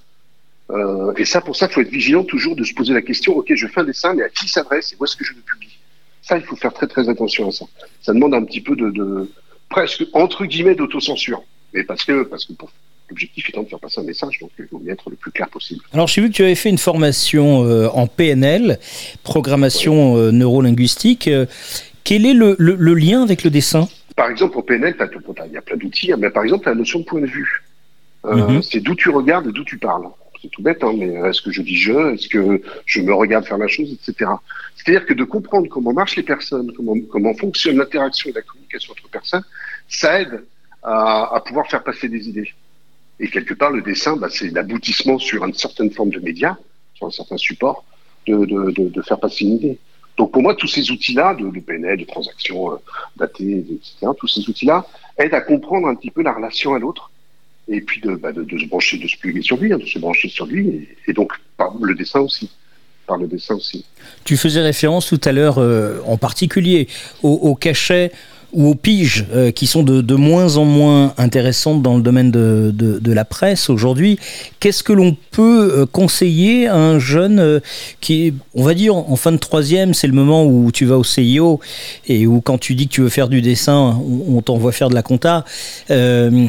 Euh, et ça, pour ça, il faut être vigilant toujours de se poser la question, OK, je fais un dessin, mais à qui s'adresse et où est-ce que je le publie? Ça, il faut faire très très attention à ça. Ça demande un petit peu de, de presque, entre guillemets, d'autocensure. Mais parce que, parce que pour, l'objectif étant de faire passer un message, donc il vaut mieux être le plus clair possible. Alors, j'ai vu que tu avais fait une formation euh, en PNL, programmation euh, neurolinguistique. Euh, quel est le, le- le lien avec le dessin? Par exemple, au PNL, il y a plein d'outils, hein, mais par exemple, la notion de point de vue. Euh, Mhm. C'est d'où tu regardes et d'où tu parles. C'est tout bête, hein, mais est-ce que je dis je? Est-ce que je me regarde faire la chose, etc. C'est-à-dire que de comprendre comment marchent les personnes, comment, fonctionne l'interaction et la communication entre personnes, ça aide à, pouvoir faire passer des idées. Et quelque part, le dessin, bah, c'est l'aboutissement sur une certaine forme de média, sur un certain support, de faire passer une idée. Donc pour moi, tous ces outils-là, de, de PNL, de transactions euh, datées, etc., tous ces outils-là aident à comprendre un petit peu la relation à l'autre, et puis de, bah, de, de se brancher, de se pluguer sur lui, hein, de se brancher sur lui, et, et donc par le dessin aussi. Par le dessin aussi. Tu faisais référence tout à l'heure, euh, en particulier, au, au cachet ou aux piges euh, qui sont de, de moins en moins intéressantes dans le domaine de, de- de la presse aujourd'hui. Qu'est-ce que l'on peut euh, conseiller à un jeune euh, qui est, on va dire, en fin de troisième, c'est le moment où tu vas au CIO et où quand tu dis que tu veux faire du dessin, on, t'envoie faire de la compta. Euh,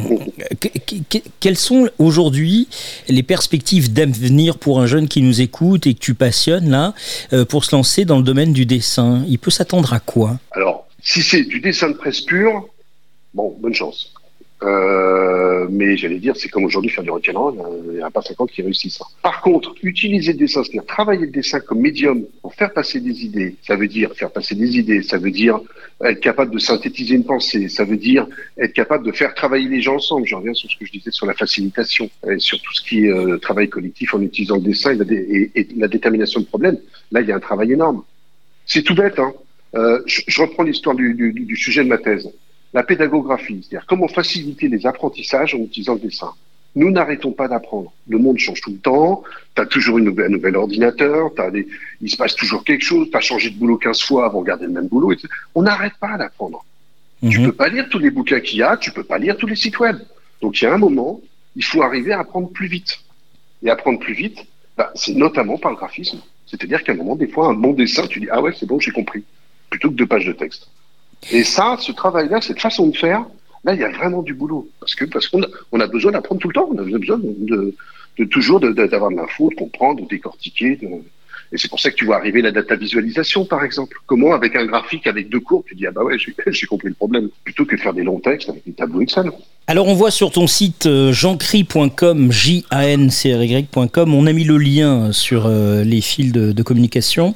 que- que- quelles sont aujourd'hui les perspectives d'avenir pour un jeune qui nous écoute et que tu passionnes là euh, pour se lancer dans le domaine du dessin? Il peut s'attendre à quoi? Alors, si c'est du dessin de presse pur, bon, bonne chance. Euh, mais j'allais dire, c'est comme aujourd'hui faire du rock'n'roll, il n'y a pas 50 qui réussissent. Par contre, utiliser le dessin, c'est-à-dire travailler le dessin comme médium pour faire passer des idées, ça veut dire faire passer des idées, ça veut dire être capable de synthétiser une pensée, ça veut dire être capable de faire travailler les gens ensemble. Je reviens sur ce que je disais sur la facilitation, et sur tout ce qui est euh, travail collectif en utilisant le dessin et la, et- la détermination de problème. Là, il y a un travail énorme. C'est tout bête, hein. Euh, je, je reprends l'histoire du, du, du sujet de ma thèse. La pédagographie, c'est-à-dire comment faciliter les apprentissages en utilisant le dessin. Nous n'arrêtons pas d'apprendre. Le monde change tout le temps. Tu as toujours une nouvelle, un nouvel ordinateur. T'as des, il se passe toujours quelque chose. Tu as changé de boulot 15 fois avant de garder le même boulot. etc. On n'arrête pas d'apprendre. Tu peux pas lire tous les bouquins qu'il y a. Tu peux pas lire tous les sites web. Donc il y a un moment, il faut arriver à apprendre plus vite. Et apprendre plus vite, bah, c'est notamment par le graphisme. C'est-à-dire qu'à un moment, des fois, un bon dessin, tu dis ah ouais, c'est bon, j'ai compris, plutôt que deux pages de texte. Et ça, ce travail-là, cette façon de faire, là, il y a vraiment du boulot. Parce que parce qu'on a, on a besoin d'apprendre tout le temps. On a besoin de, toujours d'avoir de, l'info, de comprendre, de décortiquer. Et c'est pour ça que tu vois arriver la data visualisation, par exemple. Comment, avec un graphique, avec deux courbes, tu dis ah bah ouais, j'ai, compris le problème. Plutôt que faire des longs textes avec des tableaux Excel. Alors on voit sur ton site euh, J-A-N-C-R-Y.com, on a mis le lien sur euh, les fils de, de communication.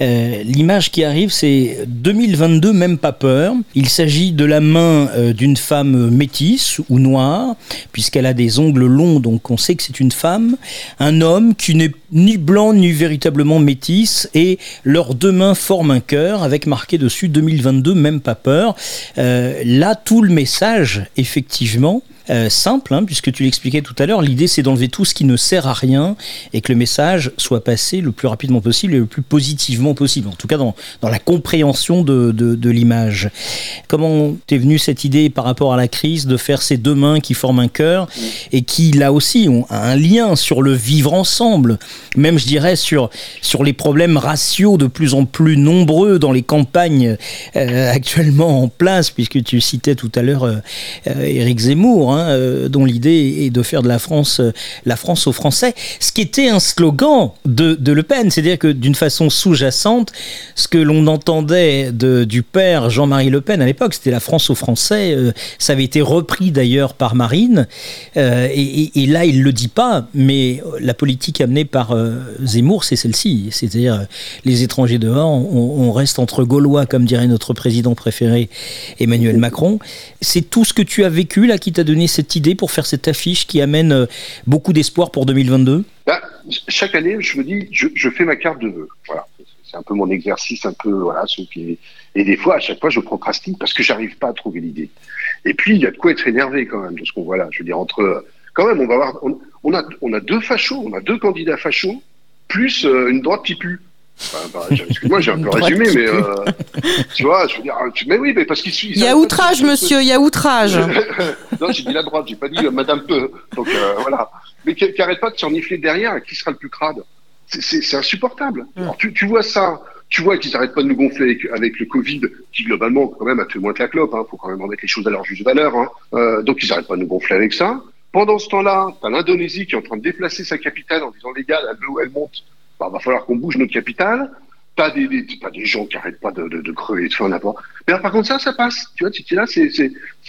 Euh, L'image qui arrive, c'est 2022, même pas peur. Il s'agit de la main euh, d'une femme métisse ou noire, puisqu'elle a des ongles longs, donc on sait que c'est une femme. Un homme qui n'est ni blanc ni véritablement métisse, et leurs deux mains forment un cœur avec marqué dessus 2022, même pas peur. Euh, là, tout le message, effectivement, euh, simple, hein, puisque tu l'expliquais tout à l'heure. L'idée, c'est d'enlever tout ce qui ne sert à rien et que le message soit passé le plus rapidement possible et le plus positivement possible, en tout cas dans, dans la compréhension de, de, l'image. Comment t'es venue cette idée par rapport à la crise de faire ces deux mains qui forment un cœur et qui, là aussi, ont un lien sur le vivre ensemble, même, je dirais, sur, sur les problèmes raciaux de plus en plus nombreux dans les campagnes euh, actuellement en place, puisque tu citais tout à l'heure euh, euh, Éric Zemmour, hein, euh, dont l'idée est de faire de la France euh, la France aux Français, ce qui était un slogan de, Le Pen, c'est-à-dire que d'une façon sous-jacente, ce que l'on entendait du père Jean-Marie Le Pen à l'époque, c'était la France aux Français, euh, ça avait été repris d'ailleurs par Marine, et, là il le dit pas, mais la politique amenée par Zemmour, c'est celle-ci, c'est-à-dire les étrangers dehors, on reste entre Gaulois, comme dirait notre président préféré Emmanuel Macron. C'est tout ce que tu as vécu là qui t'a donné cette idée pour faire cette affiche qui amène euh, beaucoup d'espoir pour 2022 Bah, chaque année, je me dis, je, fais ma carte de vœux. Voilà. C'est un peu mon exercice, un peu, voilà, ce qui Et des fois, à chaque fois, je procrastine parce que j'arrive pas à trouver l'idée. Et puis, il y a de quoi être énervé quand même de ce qu'on voit là. Je veux dire, entre, quand même, on va voir, on, on a, on a deux fachos, on a deux candidats fachos, plus euh, une droite qui pue. Bah, j'ai- Excuse-moi, j'ai un peu résumé, mais euh, tu vois, je veux dire, tu- mais oui, mais parce qu'il suit. Il y a outrage, monsieur, il y a outrage. non, j'ai dit la droite, j'ai pas dit euh, Madame Peu. Donc euh, voilà. Mais qui, qui arrête pas de s'enifler derrière, qui sera le plus crade? C'est- insupportable. Alors, tu, tu vois ça, tu vois qu'ils arrêtent pas de nous gonfler avec, avec le Covid, qui globalement quand même a fait moins que la clope. Hein, faut quand même remettre les choses à leur juste valeur. Hein. Donc ils arrêtent pas de nous gonfler avec ça. Pendant ce temps-là, t'as l'Indonésie qui est en train de déplacer sa capitale en disant les gars, là, elle monte, bah, va falloir qu'on bouge notre capitale. T'as des, des, des gens qui arrêtent pas de, de, de crever de faim. Mais alors, par contre, ça, ça passe. Tu vois, tu là, c'est,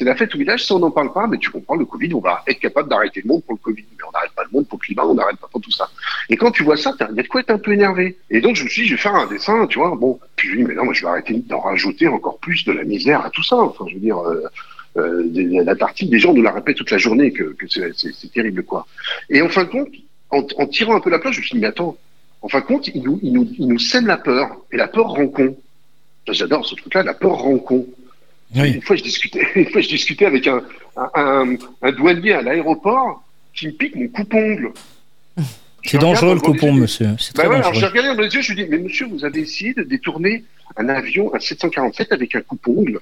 la fête au village. Ça, on n'en parle pas, mais tu comprends, le Covid, on va être capable d'arrêter le monde pour le Covid. Mais on n'arrête pas le monde pour le climat, on n'arrête pas pour tout ça. Et quand tu vois ça, t'as- de quoi être un peu énervé. Et donc, je me suis dit, je vais faire un dessin, tu vois. Bon, puis je me dis, mais non, moi, je vais arrêter d'en rajouter encore plus de la misère à tout ça. Enfin, je veux dire, euh, euh, la partie des gens nous la répètent toute la journée que, que c'est, terrible, quoi. Et en fin de compte, en, tirant un peu la plage, je me suis dit, mais attends, en fin de compte, ils nous, sèment la peur. Et la peur rend con. J'adore ce truc-là, la peur rend con. Une fois, je discutais, une fois, je discutais avec un, un, un, un douanier à l'aéroport qui me pique mon coupe-ongle. C'est dangereux le coupon, monsieur. C'est Bah très ouais, alors j'ai dangereux. regardé dans les yeux, je lui dit, mais monsieur, vous avez essayé de détourner un avion, un 747 avec un coupe-ongle?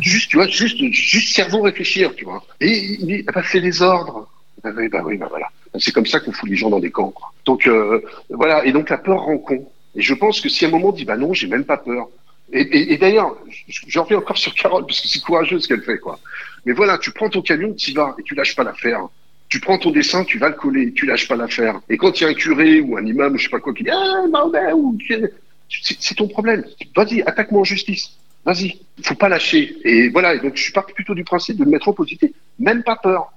Juste, tu vois, juste, juste cerveau réfléchir, tu vois. Et il dit, ah bah, c'est les ordres. Bah oui, bah oui, bah voilà. C'est comme ça qu'on fout les gens dans des camps. quoi. Donc, euh, voilà. Et donc, la peur rend con. Et je pense que si à un moment on dit, bah non, j'ai même pas peur. Et, d'ailleurs, je- j'en reviens encore sur Carole, parce que c'est courageux ce qu'elle fait, quoi. Mais voilà, tu prends ton camion, tu y vas, et tu lâches pas l'affaire. Tu prends ton dessin, tu vas le coller, tu lâches pas l'affaire. Et quand il y a un curé ou un imam ou je sais pas quoi qui dit ah Mahomet ou c'est ton problème. Vas-y, attaque-moi en justice. Vas-y, faut pas lâcher. Et voilà. Et donc je suis plutôt du principe de me mettre en positif, même pas peur.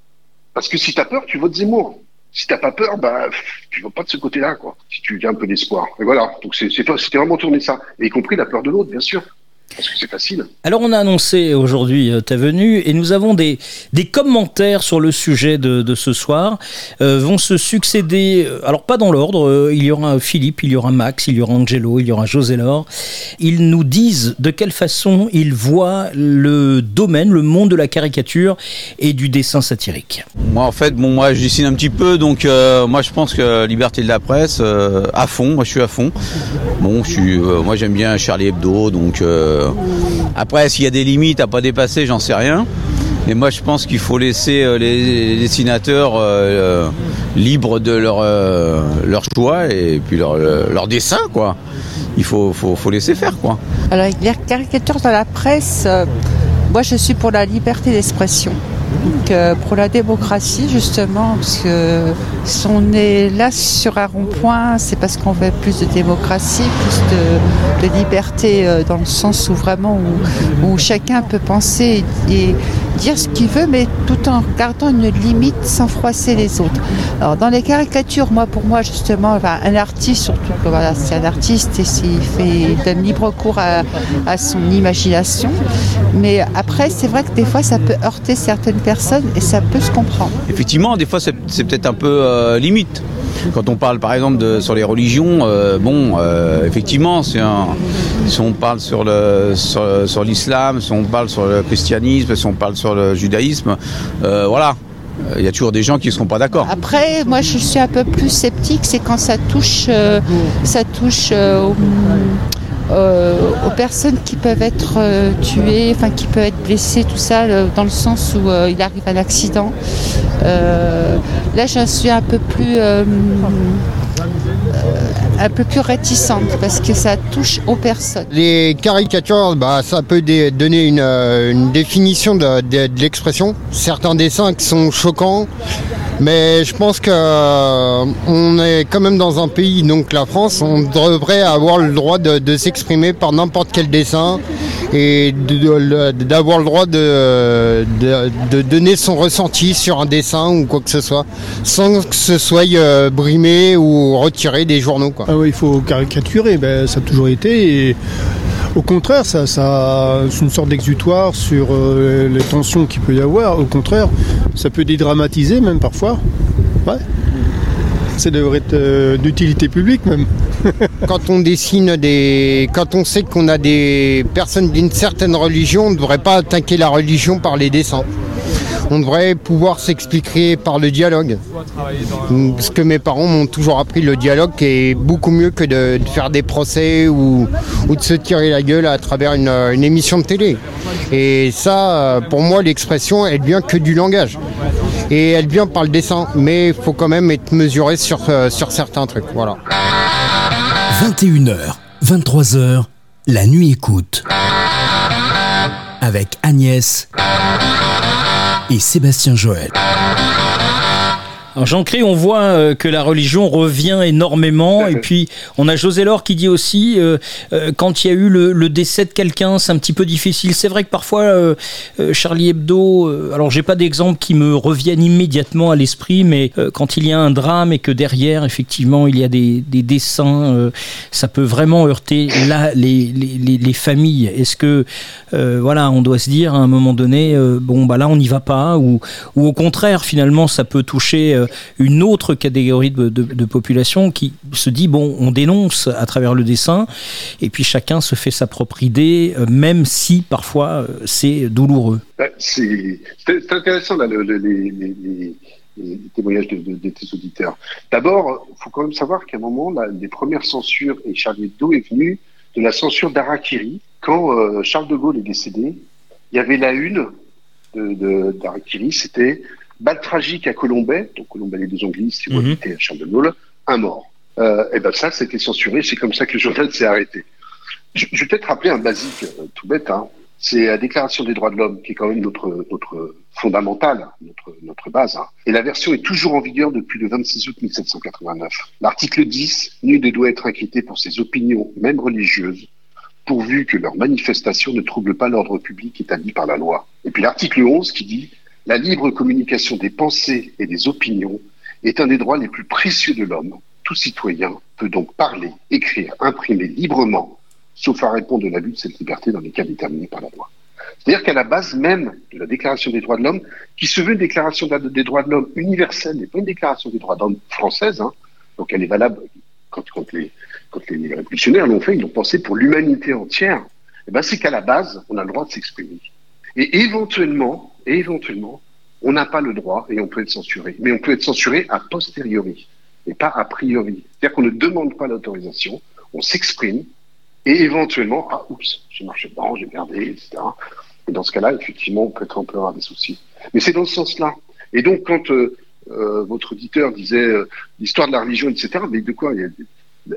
Parce que si t'as peur, tu votes Zemmour. Si t'as pas peur, bah tu vas pas de ce côté-là, quoi. Si tu as un peu d'espoir. Et voilà. Donc c'est c'était vraiment tourné ça, et y compris la peur de l'autre, bien sûr, parce que c'est facile. Alors on a annoncé aujourd'hui euh, ta venue et nous avons des, des commentaires sur le sujet de, de ce soir. Euh, vont se succéder, euh, alors pas dans l'ordre, euh, il y aura Philippe, il y aura Max, il y aura Angelo, il y aura José Laure. Ils nous disent de quelle façon ils voient le domaine, le monde de la caricature et du dessin satirique. Moi, en fait, bon, moi, je dessine un petit peu, donc euh, moi, je pense que liberté de la presse, euh, à fond. Moi, je suis à fond. Bon, je suis, euh, moi, j'aime bien Charlie Hebdo, donc euh, après, s'il y a des limites à pas dépasser, j'en sais rien. Mais moi, je pense qu'il faut laisser euh, les, dessinateurs euh, euh, libres de leur euh, leur choix et puis leur leur dessin, quoi. Il faut, faut, faut laisser faire, quoi. Alors, les caricatures dans la presse, euh, moi je suis pour la liberté d'expression. Donc, pour la démocratie, justement, parce que si on est là sur un rond-point, c'est parce qu'on veut plus de démocratie, plus de, liberté, euh, dans le sens où vraiment où, chacun peut penser et dire ce qu'il veut, mais tout en gardant une limite sans froisser les autres. Alors, dans les caricatures, moi, pour moi, justement, enfin, un artiste, surtout que voilà, c'est un artiste et s'il fait il donne libre cours à, son imagination. Mais après, c'est vrai que des fois, ça peut heurter certaines personnes et ça peut se comprendre. Effectivement, des fois, c'est peut-être un peu euh, limite. Quand on parle, par exemple, sur les religions, euh, bon, euh, effectivement, c'est un- si on parle sur l'islam, si on parle sur le christianisme, si on parle sur le judaïsme, euh, voilà, il y a toujours des gens qui ne seront pas d'accord. Après, moi, je suis un peu plus sceptique, c'est quand ça touche, euh, euh, aux, personnes qui peuvent être tuées, enfin qui peuvent être blessées, tout ça, dans le sens où il arrive un accident. Euh, là, je suis un peu plus, un peu plus réticente parce que ça touche aux personnes. Les caricatures, bah, ça peut donner une, euh, définition de, l'expression. Certains dessins qui sont choquants, mais je pense que euh, on est quand même dans un pays, donc la France, on devrait avoir le droit de s'exprimer par n'importe quel dessin et d'avoir le droit de, donner son ressenti sur un dessin ou quoi que ce soit, sans que ce soit euh, brimé ou retiré des journaux. Ah oui, il faut caricaturer, ben, ça a toujours été. Au contraire, ça, c'est une sorte d'exutoire sur euh, les tensions qu'il peut y avoir. Au contraire, ça peut dédramatiser même parfois. Ouais. Ça devrait être euh, d'utilité publique même. quand on dessine des. Quand on sait qu'on a des personnes d'une certaine religion, on ne devrait pas attaquer la religion par les dessins. On devrait pouvoir s'expliquer par le dialogue. Parce que mes parents m'ont toujours appris le dialogue qui est beaucoup mieux que de, faire des procès ou, de se tirer la gueule à travers une, émission de télé. Et ça, pour moi, l'expression, elle vient que du langage. Et elle vient par le dessin. Mais il faut quand même être mesuré sur, euh, sur certains trucs. Voilà. 21h, 23h, la nuit écoute. Avec Agnès et Sébastien Joël. Alors Jean-Cré, on voit euh, que la religion revient énormément. Et puis, on a José Laure qui dit aussi, euh, euh, quand il y a eu le, le décès de quelqu'un, c'est un petit peu difficile. C'est vrai que parfois, euh, Charlie Hebdo, alors j'ai pas d'exemple qui me reviennent immédiatement à l'esprit, mais quand il y a un drame et que derrière, effectivement, il y a des, des dessins, ça peut vraiment heurter là, les, les, les- les familles. Est-ce que, voilà, on doit se dire à un moment donné, bon, bah là, on n'y va pas, ou, ou au contraire, finalement, ça peut toucher une autre catégorie de, population qui se dit, bon, on dénonce à travers le dessin, et puis chacun se fait sa propre idée, euh, même si parfois euh, c'est douloureux. Ouais, C'est intéressant là, le- le- les, témoignages de, tes auditeurs. D'abord, il faut quand même savoir qu'à un moment, là, les premières censures, et Charlie Hebdo est venu de la censure d'Arakiri. Quand euh, Charles de Gaulle est décédé, il y avait la une de- de- d'Arakiri, c'était balle tragique à Colombay, donc Colombay les deux anglistes, ont Mhm. habité à Charles un mort. Euh, et ben ça, c'était censuré, c'est comme ça que le journal s'est arrêté. Je, je vais peut-être rappeler un basique euh, tout bête, hein. c'est la Déclaration des droits de l'homme qui est quand même notre, notre fondamentale, notre, notre base. hein. Et la version est toujours en vigueur depuis le 26 août 1789. L'article 10, nul ne doit être inquiété pour ses opinions, même religieuses, pourvu que leurs manifestations ne troublent pas l'ordre public établi par la loi. Et puis l'article 11 qui dit la libre communication des pensées et des opinions est un des droits les plus précieux de l'homme. Tout citoyen peut donc parler, écrire, imprimer librement, sauf à répondre de l'abus de cette liberté dans les cas déterminés par la loi. C'est-à-dire qu'à la base même de la Déclaration des droits de l'homme, qui se veut une déclaration de- des droits de l'homme universelle, et pas une déclaration des droits de l'homme française, hein, donc elle est valable quand, quand les, quand les révolutionnaires l'ont fait, ils l'ont pensé pour l'humanité entière, eh ben, c'est qu'à la base, on a le droit de s'exprimer. Et éventuellement, et éventuellement, on n'a pas le droit et on peut être censuré. Mais on peut être censuré a posteriori et pas a priori. C'est-à-dire qu'on ne demande pas l'autorisation, on s'exprime et éventuellement, ah, oups, j'ai marché dedans, j'ai merdé, etc. Et dans ce cas-là, effectivement, on peut, on peut avoir des soucis. Mais c'est dans ce sens-là. Et donc, quand euh, euh, votre auditeur disait euh, l'histoire de la religion, etc., mais de quoi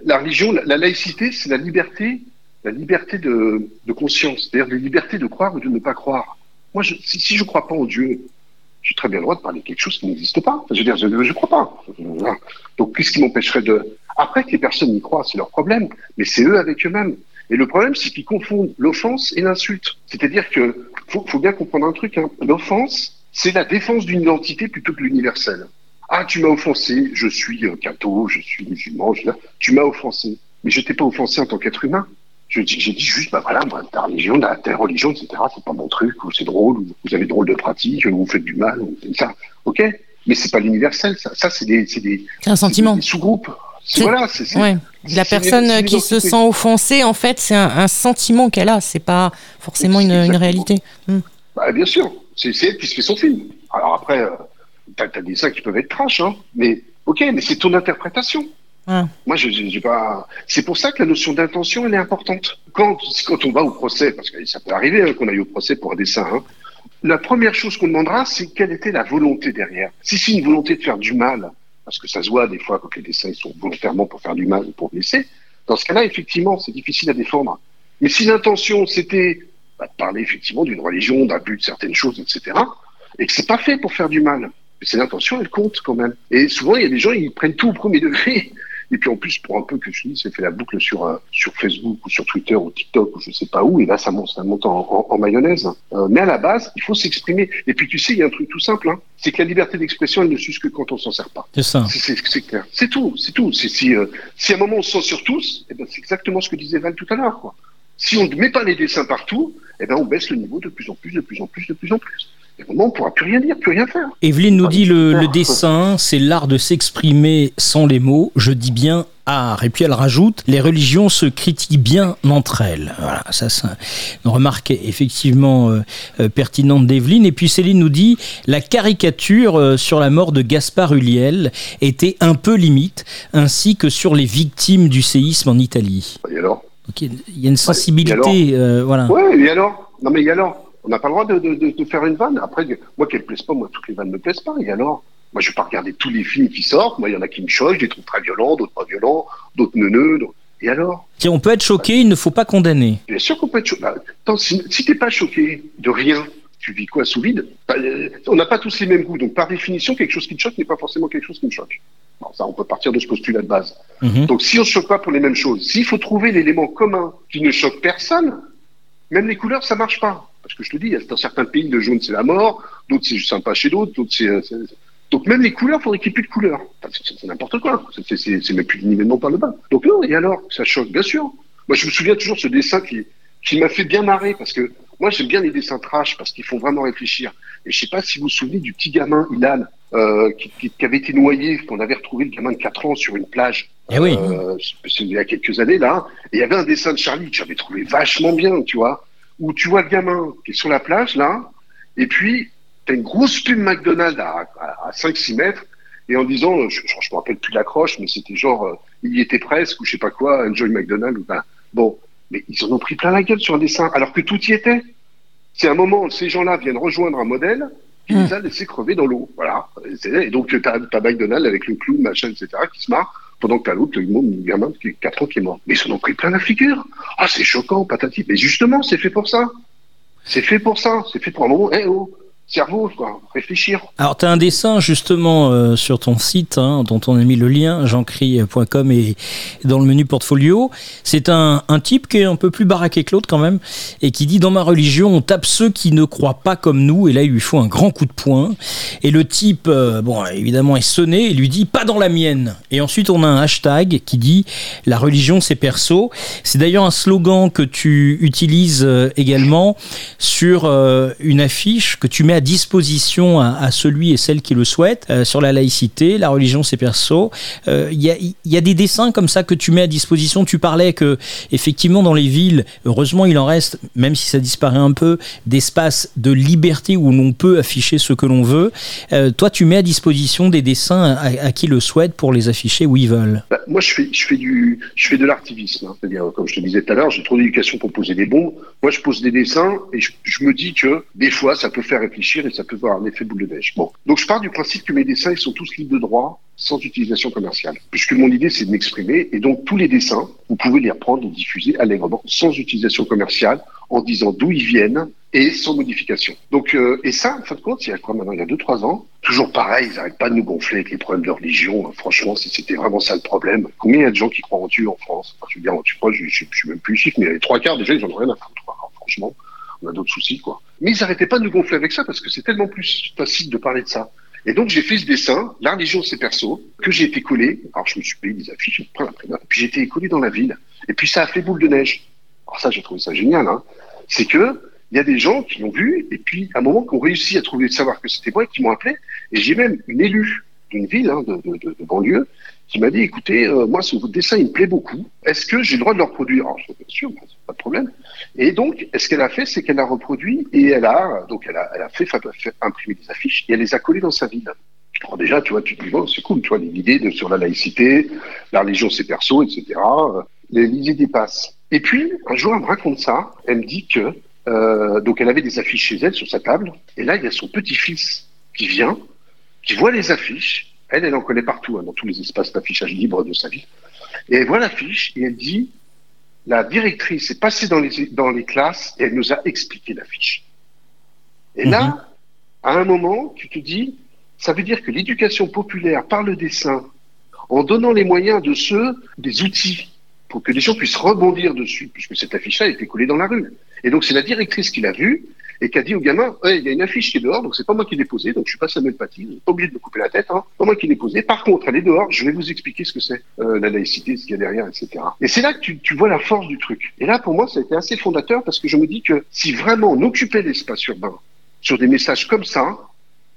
La religion, la, la laïcité, c'est la liberté, la liberté de, de conscience, c'est-à-dire la liberté de croire ou de ne pas croire. Moi, je, si, je ne crois pas en Dieu, j'ai très bien le droit de parler de quelque chose qui n'existe pas. Je veux dire, je ne crois pas. Voilà. Donc, qu'est-ce qui m'empêcherait de... Après que les personnes y croient, c'est leur problème, mais c'est eux avec eux-mêmes. Et le problème, c'est qu'ils confondent l'offense et l'insulte. C'est-à-dire que faut, faut bien comprendre un truc. Hein. L'offense, c'est la défense d'une identité plutôt que l'universel. Ah, tu m'as offensé, je suis euh, catho, je suis musulman, je... tu m'as offensé. Mais je t'ai pas offensé en tant qu'être humain. Je dis- J'ai dit juste, bah voilà, moi, ta religion, ta, religion, etc., c'est pas mon truc, ou c'est drôle, ou vous avez drôle de pratique, ou vous faites du mal, ou ça. Ok, mais c'est pas l'universel, ça. Ça, c'est des, un sentiment. sous-groupes. Voilà, c'est, Ouais. La personne une qui se sent offensée, en fait, c'est un, un sentiment qu'elle a. C'est pas forcément une, une réalité. Hmm. Bah, bien sûr, c'est, elle qui se fait son film. Alors après, euh, t'as as des dessins qui peuvent être trash, hein. Mais ok, mais c'est ton interprétation. Moi, je, je- j'ai pas. C'est pour ça que la notion d'intention, elle est importante. Quand, quand on va au procès, parce que ça peut arriver hein, qu'on aille au procès pour un dessin, hein, la première chose qu'on demandera, c'est quelle était la volonté derrière. Si c'est une volonté de faire du mal, parce que ça se voit des fois quand les dessins sont volontairement pour faire du mal ou pour blesser, dans ce cas-là, effectivement, c'est difficile à défendre. Mais si l'intention, c'était bah, de parler effectivement d'une religion, d'un but de certaines choses, etc., et que c'est pas fait pour faire du mal, mais c'est l'intention, elle compte quand même. Et souvent, il y a des gens, ils prennent tout au premier degré. Et puis en plus, pour un peu que je dis, c'est fait la boucle sur, euh, sur Facebook ou sur Twitter ou TikTok ou je sais pas où, et là ça monte, ça monte en, en- en mayonnaise. Euh, mais à la base, il faut s'exprimer. Et puis tu sais, il y a un truc tout simple, hein, c'est que la liberté d'expression, elle ne s'use que quand on s'en sert pas. C'est ça. C'est- clair. C'est tout, c'est tout. Si, euh, si à un moment on se censure tous, eh ben, c'est exactement ce que disait Val tout à l'heure. Si on ne met pas les dessins partout, eh ben, on baisse le niveau de plus en plus, de plus en plus, de plus en plus. On ne pourra plus rien dire, plus rien faire. Evelyne nous dit le, le dessin, c'est l'art de s'exprimer sans les mots. Je dis bien art. Et puis elle rajoute, les religions se critiquent bien entre elles. Voilà, ça c'est une remarque effectivement euh, euh, pertinente d'Evelyne. Et puis Céline nous dit, la caricature euh, sur la mort de Gaspard Huliel était un peu limite, ainsi que sur les victimes du séisme en Italie. Et alors? Donc, il y a une sensibilité, euh, voilà. Ouais, et alors? Non, mais et alors? On n'a pas le droit de, de, de, de faire une vanne. Après, moi, qu'elle ne plaise pas, moi, toutes les vannes ne me plaisent pas. Et alors? Moi, je vais pas regarder tous les films qui sortent. Moi, il y en a qui me choquent. Je les trouve très violents, d'autres pas violents, d'autres neuneux. Et alors? Tiens, on peut être choqué, il ne faut pas condamner. Bien sûr qu'on peut être choqué. Bah, attends, si, si t'es pas choqué de rien, tu vis quoi sous vide? Bah, euh, On n'a pas tous les mêmes goûts. Donc, par définition, quelque chose qui te choque n'est pas forcément quelque chose qui me choque. Bon, ça, on peut partir de ce postulat de base. Mhm. Donc, si on se choque pas pour les mêmes choses, s'il faut trouver l'élément commun qui ne choque personne, même les couleurs, ça marche pas. Parce que je te dis, dans certains pays, le jaune, c'est la mort, d'autres, c'est juste sympa chez d'autres, d'autres, c'est... Donc, même les couleurs, faudrait qu'il n'y ait plus de couleurs. C'est- n'importe quoi. C'est- même plus nivellement par le bas. Donc, non, et alors Ça choque, bien sûr. Moi, je me souviens toujours de ce dessin qui, qui m'a fait bien marrer, parce que moi, j'aime bien les dessins trash, parce qu'ils font vraiment réfléchir. Et je sais pas si vous vous souvenez du petit gamin, Ilan, euh, qui, qui- qui avait été noyé, qu'on avait retrouvé le gamin de 4 ans sur une plage. Eh oui. Euh, c'est il y a quelques années là, et il y avait un dessin de Charlie que j'avais trouvé vachement bien, tu vois, où tu vois le gamin qui est sur la plage là, et puis t'as une grosse pub McDonald's à, à, à 5-6 mètres, et en disant, je, je, je me rappelle plus l'accroche, mais c'était genre, euh, il y était presque, ou je sais pas quoi, Enjoy McDonald's, ou ben, bon, mais ils en ont pris plein la gueule sur un dessin, alors que tout y était. C'est un moment où ces gens-là viennent rejoindre un modèle qui les a laissés crever dans l'eau. Voilà. Et donc, tu as, McDonald's avec le clown, machin, etc., qui se marre, pendant que t'as l'autre, le gamin qui est 4 ans qui est mort. Mais ils s'en ont pris plein la figure. Ah, c'est choquant, patati. Mais justement, c'est fait pour ça. C'est fait pour ça. C'est fait pour un moment, eh oh, cerveau, quoi, réfléchir. Alors, tu as un dessin justement euh, sur ton site, hein, dont on a mis le lien, jeancry.com et dans le menu portfolio. C'est un, un type qui est un peu plus baraqué que l'autre quand même, et qui dit Dans ma religion, on tape ceux qui ne croient pas comme nous, et là, il lui faut un grand coup de poing. Et le type, euh, bon, évidemment, est sonné et lui dit Pas dans la mienne. Et ensuite, on a un hashtag qui dit La religion, c'est perso. C'est d'ailleurs un slogan que tu utilises euh, également sur une affiche que tu mets à disposition à, celui et celle qui le souhaite euh, sur la laïcité, la religion c'est perso. Euh, Il y, a, il y a des dessins comme ça que tu mets à disposition. Tu parlais que effectivement dans les villes, heureusement il en reste, même si ça disparaît un peu, d'espaces de liberté où l'on peut afficher ce que l'on veut. Euh, toi tu mets à disposition des dessins à, qui le souhaite pour les afficher où ils veulent. Bah, moi, je fais, du, je fais de l'activisme. hein. C'est-à-dire, comme je te disais tout à l'heure, j'ai trop d'éducation pour poser des bombes. Moi, je pose des dessins et je me dis que des fois, ça peut faire réfléchir et ça peut avoir un effet boule de neige. Bon, donc je pars du principe que mes dessins, ils sont tous libres de droit, sans utilisation commerciale. Puisque mon idée, c'est de m'exprimer et donc tous les dessins, vous pouvez les reprendre et diffuser allègrement, sans utilisation commerciale, en disant d'où ils viennent et sans modification. Donc, euh, et ça, en fin de compte, il y a quoi maintenant Il y a deux, trois ans, toujours pareil, ils n'arrêtent pas de nous gonfler avec les problèmes de religion. Franchement, si c'était vraiment ça le problème, combien il y a de gens qui croient en Dieu en France? Je veux dire, tu crois, je, je suis même plus chiffre, mais les trois quarts déjà, ils en ont rien à foutre. Alors, franchement, on a d'autres soucis, quoi. Mais ils n'arrêtaient pas de nous gonfler avec ça parce que c'est tellement plus facile de parler de ça. Et donc, j'ai fait ce dessin, la religion, c'est perso, que j'ai été collé. Alors, je me suis payé des affiches, puis j'ai été collé dans la ville. Et puis, ça a fait boule de neige. Alors, ça, j'ai trouvé ça génial, hein. C'est que, il y a des gens qui l'ont vu, et puis, à un moment, qui ont réussi à trouver, savoir que c'était moi, et qui m'ont appelé. Et j'ai même une élue d'une ville, hein, de banlieue, qui m'a dit, écoutez, euh, moi, ce dessin, il me plaît beaucoup. Est-ce que j'ai le droit de le reproduire? Alors, je dis, bien sûr, pas de problème. Et donc, ce qu'elle a fait, c'est qu'elle a reproduit et elle a, donc, elle a, fait, fa- fait imprimer des affiches et elle les a collées dans sa ville. prends déjà, tu vois, tu te dis, bon, c'est cool, tu vois, l'idée sur la laïcité, la religion, c'est perso, etc. idées passent. Et puis, un jour, elle me raconte ça. Elle me dit que, euh, donc, elle avait des affiches chez elle sur sa table. Et là, il y a son petit-fils qui vient, qui voit les affiches. Elle, elle en connaît partout, hein, dans tous les espaces d'affichage libre de sa vie. Et elle voit l'affiche et elle dit, la directrice est passée dans les, dans les classes et elle nous a expliqué l'affiche. Et là, à un moment, tu te dis, ça veut dire que l'éducation populaire par le dessin, en donnant les moyens de ceux, des outils, pour que les gens puissent rebondir dessus, puisque cette affiche-là a été collée dans la rue. Et donc c'est la directrice qui l'a vue et qui a dit au gamin, Hey, il y a une affiche qui est dehors, donc c'est pas moi qui l'ai posée, donc je suis pas Samuel Paty, vous n'êtes pas obligé de me couper la tête, hein, pas moi qui l'ai posée. Par contre, elle est dehors, je vais vous expliquer ce que c'est, euh, la laïcité, ce qu'il y a derrière, etc. Et c'est là que tu, vois la force du truc. Et là, pour moi, ça a été assez fondateur parce que je me dis que si vraiment on occupait l'espace urbain sur des messages comme ça,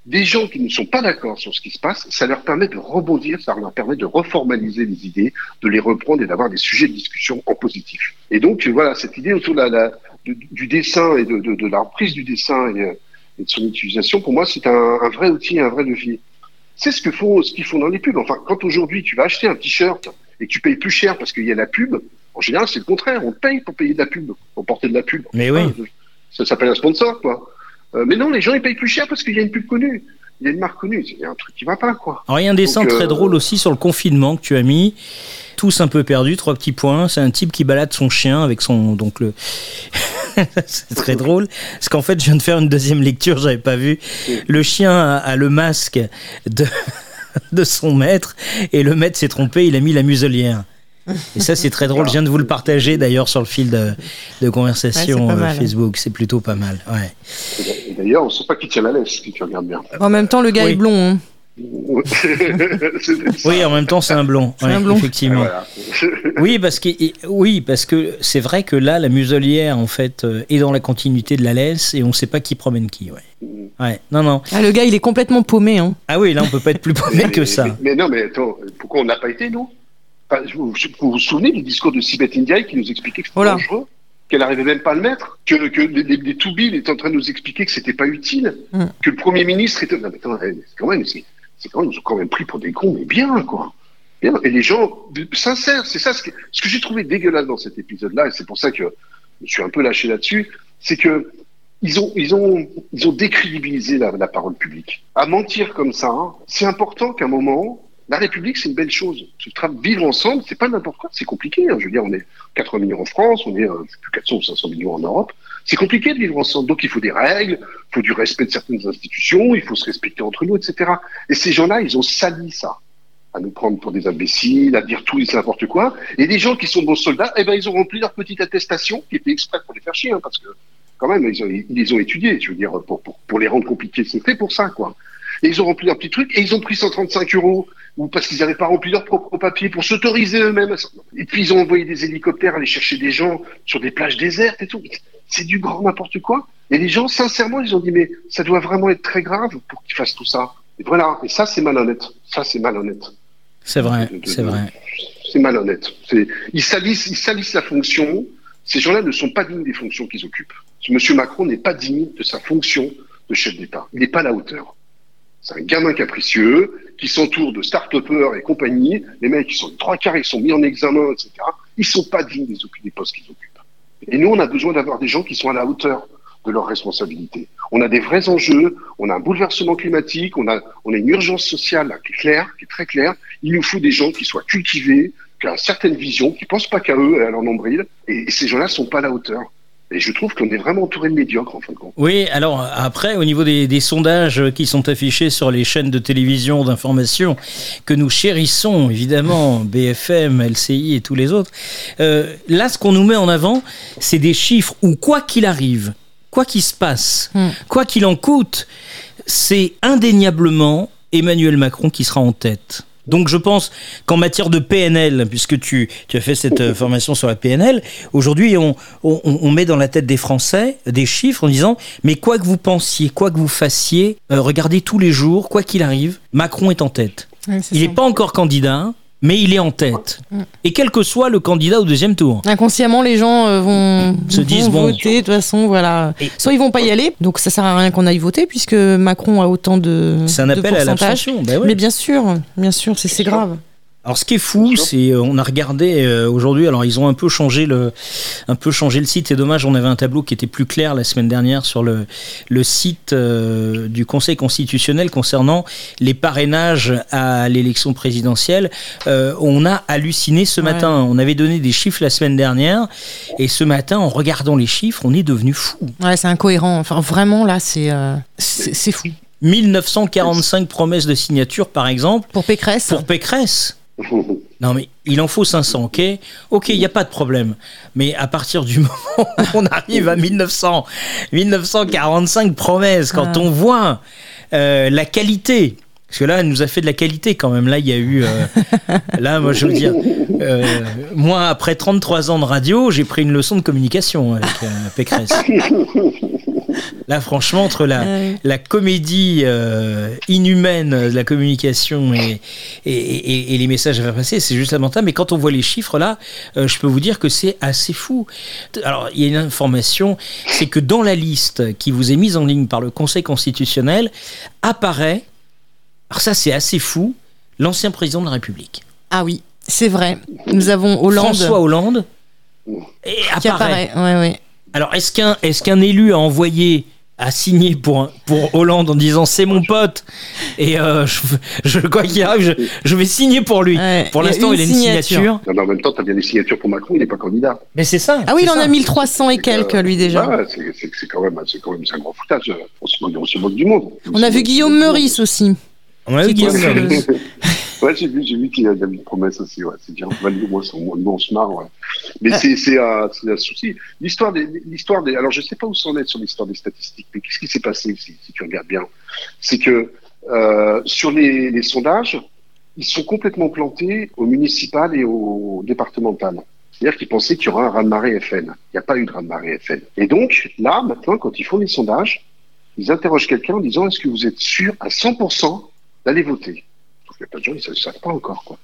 des gens qui ne sont pas d'accord sur ce qui se passe, ça leur permet de rebondir, ça leur permet de reformaliser les idées, de les reprendre et d'avoir des sujets de discussion en positif. Et donc, voilà, cette idée autour de la- du, du dessin et de, de, de la reprise du dessin et, euh, et de son utilisation, pour moi, c'est un, un vrai outil, un vrai levier. C'est ce que font, ce qu'ils font dans les pubs. Enfin, quand aujourd'hui tu vas acheter un t-shirt et que tu payes plus cher parce qu'il y a la pub, en général, c'est le contraire. On paye pour payer de la pub, pour porter de la pub. Mais oui. Ça s'appelle un sponsor, quoi. Euh, mais non, les gens, ils payent plus cher parce qu'il y a une pub connue. Il y a une marque connue. Il y a un truc qui va pas, quoi. Alors, il y a un dessin Donc, euh, très drôle aussi sur le confinement que tu as mis. Tous un peu perdus, trois petits points. C'est un type qui balade son chien avec son. Donc le. c'est très drôle. Parce qu'en fait, je viens de faire une deuxième lecture, j'avais pas vu. Le chien a, a le masque de, de son maître et le maître s'est trompé, il a mis la muselière. Et ça, c'est très drôle. Je viens de vous le partager d'ailleurs sur le fil de, de conversation Ouais, euh. Facebook. C'est plutôt pas mal. Ouais. Et d'ailleurs, on sait pas qui tient la laisse, si tu regardes bien. En même temps, le gars Oui. est blond. hein. Oui, en même temps, c'est un blond. C'est Ouais, un blond. Effectivement. Voilà. Oui, parce que oui, parce que c'est vrai que là, la muselière en fait euh, est dans la continuité de la laisse et on ne sait pas qui promène qui. Ouais. Ouais. Non, non. Ah, le gars, il est complètement paumé. Hein. Ah oui, là, on peut pas être plus paumé que ça. Mais, mais non, mais attends, pourquoi on n'a pas été, nous? Vous, vous vous souvenez du discours de Sibeth Ndiaye qui nous expliquait que c'était Voilà. dangereux qu'elle n'arrivait même pas à le mettre, que, que les, les, les Toubil étaient en train de nous expliquer que c'était pas utile, Mm. que le Premier ministre était... Non, mais attends, c'est quand même, c'est, c'est quand même, ils nous ont quand même pris pour des cons, mais bien, quoi. Bien. Et les gens, sincères, c'est ça ce que, ce que j'ai trouvé dégueulasse dans cet épisode-là, et c'est pour ça que je suis un peu lâché là-dessus, c'est que ils ont, ils ont, ils ont décrédibilisé la, la parole publique. À mentir comme ça, hein, c'est important qu'à un moment, la République, c'est une belle chose. Se tra- Vivre ensemble, c'est pas n'importe quoi, c'est compliqué. hein. Je veux dire, on est 80 millions en France, on est euh, plus 400 ou 500 millions en Europe. C'est compliqué de vivre ensemble. Donc, il faut des règles, il faut du respect de certaines institutions, il faut se respecter entre nous, etc. Et ces gens-là, ils ont sali ça à nous prendre pour des imbéciles, à dire tout et n'importe quoi. Et des gens qui sont bons soldats, eh ben, ils ont rempli leur petite attestation, qui était exprès pour les faire chier, hein, parce que, quand même, ils, ont, ils les ont étudiés, je veux dire, pour, pour, pour les rendre compliqués. C'est fait pour ça, quoi. Et ils ont rempli leur petit truc, et ils ont pris 135 euros, ou parce qu'ils n'avaient pas rempli leur propre papier, pour s'autoriser eux-mêmes. Et puis, ils ont envoyé des hélicoptères aller chercher des gens sur des plages désertes et tout. C'est du grand n'importe quoi. Et les gens, sincèrement, ils ont dit, mais ça doit vraiment être très grave pour qu'ils fassent tout ça. Et voilà. Et ça, c'est malhonnête. Ça, c'est malhonnête. C'est vrai, c'est vrai. C'est malhonnête. Ils salissent, ils salissent la fonction. Ces gens-là ne sont pas dignes des fonctions qu'ils occupent. Ce monsieur Macron n'est pas digne de sa fonction de chef d'État. Il n'est pas à la hauteur. C'est un gamin capricieux qui s'entoure de start-upers et compagnie. Les mecs, ils sont trois quarts, ils sont mis en examen, etc. Ils sont pas dignes des, postes qu'ils occupent. Et nous, on a besoin d'avoir des gens qui sont à la hauteur de leurs responsabilités. On a des vrais enjeux, on a un bouleversement climatique, on a, une urgence sociale qui est claire, qui est très claire. Il nous faut des gens qui soient cultivés, qui ont une certaine vision, qui pensent pas qu'à eux et à leur nombril. Et, ces gens-là sont pas à la hauteur. Et je trouve qu'on est vraiment entouré de médiocres, en fin de compte. Oui, alors après, au niveau des, des sondages qui sont affichés sur les chaînes de télévision d'information que nous chérissons, évidemment, BFM, LCI et tous les autres, euh, là, ce qu'on nous met en avant, c'est des chiffres où, quoi qu'il arrive, quoi qu'il se passe, quoi qu'il en coûte, c'est indéniablement Emmanuel Macron qui sera en tête. Donc je pense qu'en matière de PNL, puisque tu, tu as fait cette euh, formation sur la PNL, aujourd'hui on, on, on met dans la tête des Français des chiffres en disant mais quoi que vous pensiez, quoi que vous fassiez, euh, regardez tous les jours, quoi qu'il arrive, Macron est en tête. Ouais, Il n'est pas encore candidat, mais il est en tête. Et quel que soit le candidat au deuxième tour. Inconsciemment, les gens euh, vont, Se vont disent, voter. De toute façon, voilà. Soit ils vont pas y aller, donc ça sert à rien qu'on aille voter puisque Macron a autant de. C'est un de appel à l'abstention. Ben ouais. Mais bien sûr, bien sûr, c'est c'est grave. Alors ce qui est fou, c'est euh, on a regardé euh, aujourd'hui. Alors ils ont un peu changé le, un peu changé le site. C'est dommage. On avait un tableau qui était plus clair la semaine dernière sur le le site euh, du Conseil constitutionnel concernant les parrainages à l'élection présidentielle. Euh, on a halluciné ce Ouais. matin. On avait donné des chiffres la semaine dernière et ce matin, en regardant les chiffres, on est devenu fou. Ouais, c'est incohérent. Enfin, vraiment, là, c'est euh, c'est c'est fou. 1945 promesses de signature, par exemple. Pour Pécresse. Pour Pécresse. Non mais il en faut 500, ok? Ok, il n'y a pas de problème. Mais à partir du moment où on arrive à 1900, 1945 promesses, quand Ah. on voit euh, la qualité, parce que là, elle nous a fait de la qualité quand même. Là, il y a eu... euh, là, moi, je veux dire, euh, moi, après 33 ans de radio, j'ai pris une leçon de communication avec euh, Pécresse. Là, franchement, entre la, la comédie euh, inhumaine de la communication et, et, et- et les messages à faire passer, c'est juste lamentable. Mais quand on voit les chiffres là, euh, je peux vous dire que c'est assez fou. Alors, il y a une information, c'est que dans la liste qui vous est mise en ligne par le Conseil constitutionnel, apparaît, alors ça c'est assez fou, l'ancien président de la République. Ah oui, c'est vrai. Nous avons Hollande. François Hollande. Et Qui apparaît. apparaît. Ouais, ouais. Alors, est-ce qu'un est qu'un élu a envoyé, a signé pour, un- pour Hollande en disant c'est mon pote et euh, je, je, quoi qu'il arrive, je, je vais signer pour lui. pour l'instant, il a une signature. Non, mais en même temps, tu as bien des signatures pour Macron, il n'est pas candidat. Mais c'est ça. Ah oui, il en a ça. 1300 et quelques, lui, déjà. Ouais, c'est- quand même, c'est quand même un grand foutage. On se moque, on se moque du monde. On a vu Guillaume Meurice aussi. On a vu Guillaume Meurice. ouais, j'ai vu, j'ai vu qu'il y a une promesse aussi. Ouais, c'est bien. Valide, c'est- au moins, on se marre. Ouais. Mais c'est c'est un, c'est un souci. L'histoire des, l'histoire des. Alors, je sais pas où c'en est sur l'histoire des statistiques, mais qu'est-ce qui s'est passé si, si tu regardes bien? C'est que euh, sur les, les sondages, ils sont complètement plantés au municipal et au départemental. C'est-à-dire qu'ils pensaient qu'il y aura un raz-de-marée FN. Il n'y a pas eu de raz-de-marée FN. Et donc, là, maintenant, quand ils font les sondages, ils interrogent quelqu'un en disant est-ce que vous êtes sûr à 100% d'aller voter? Qu'il y a pas de gens, ils ne savent pas encore. Quoi.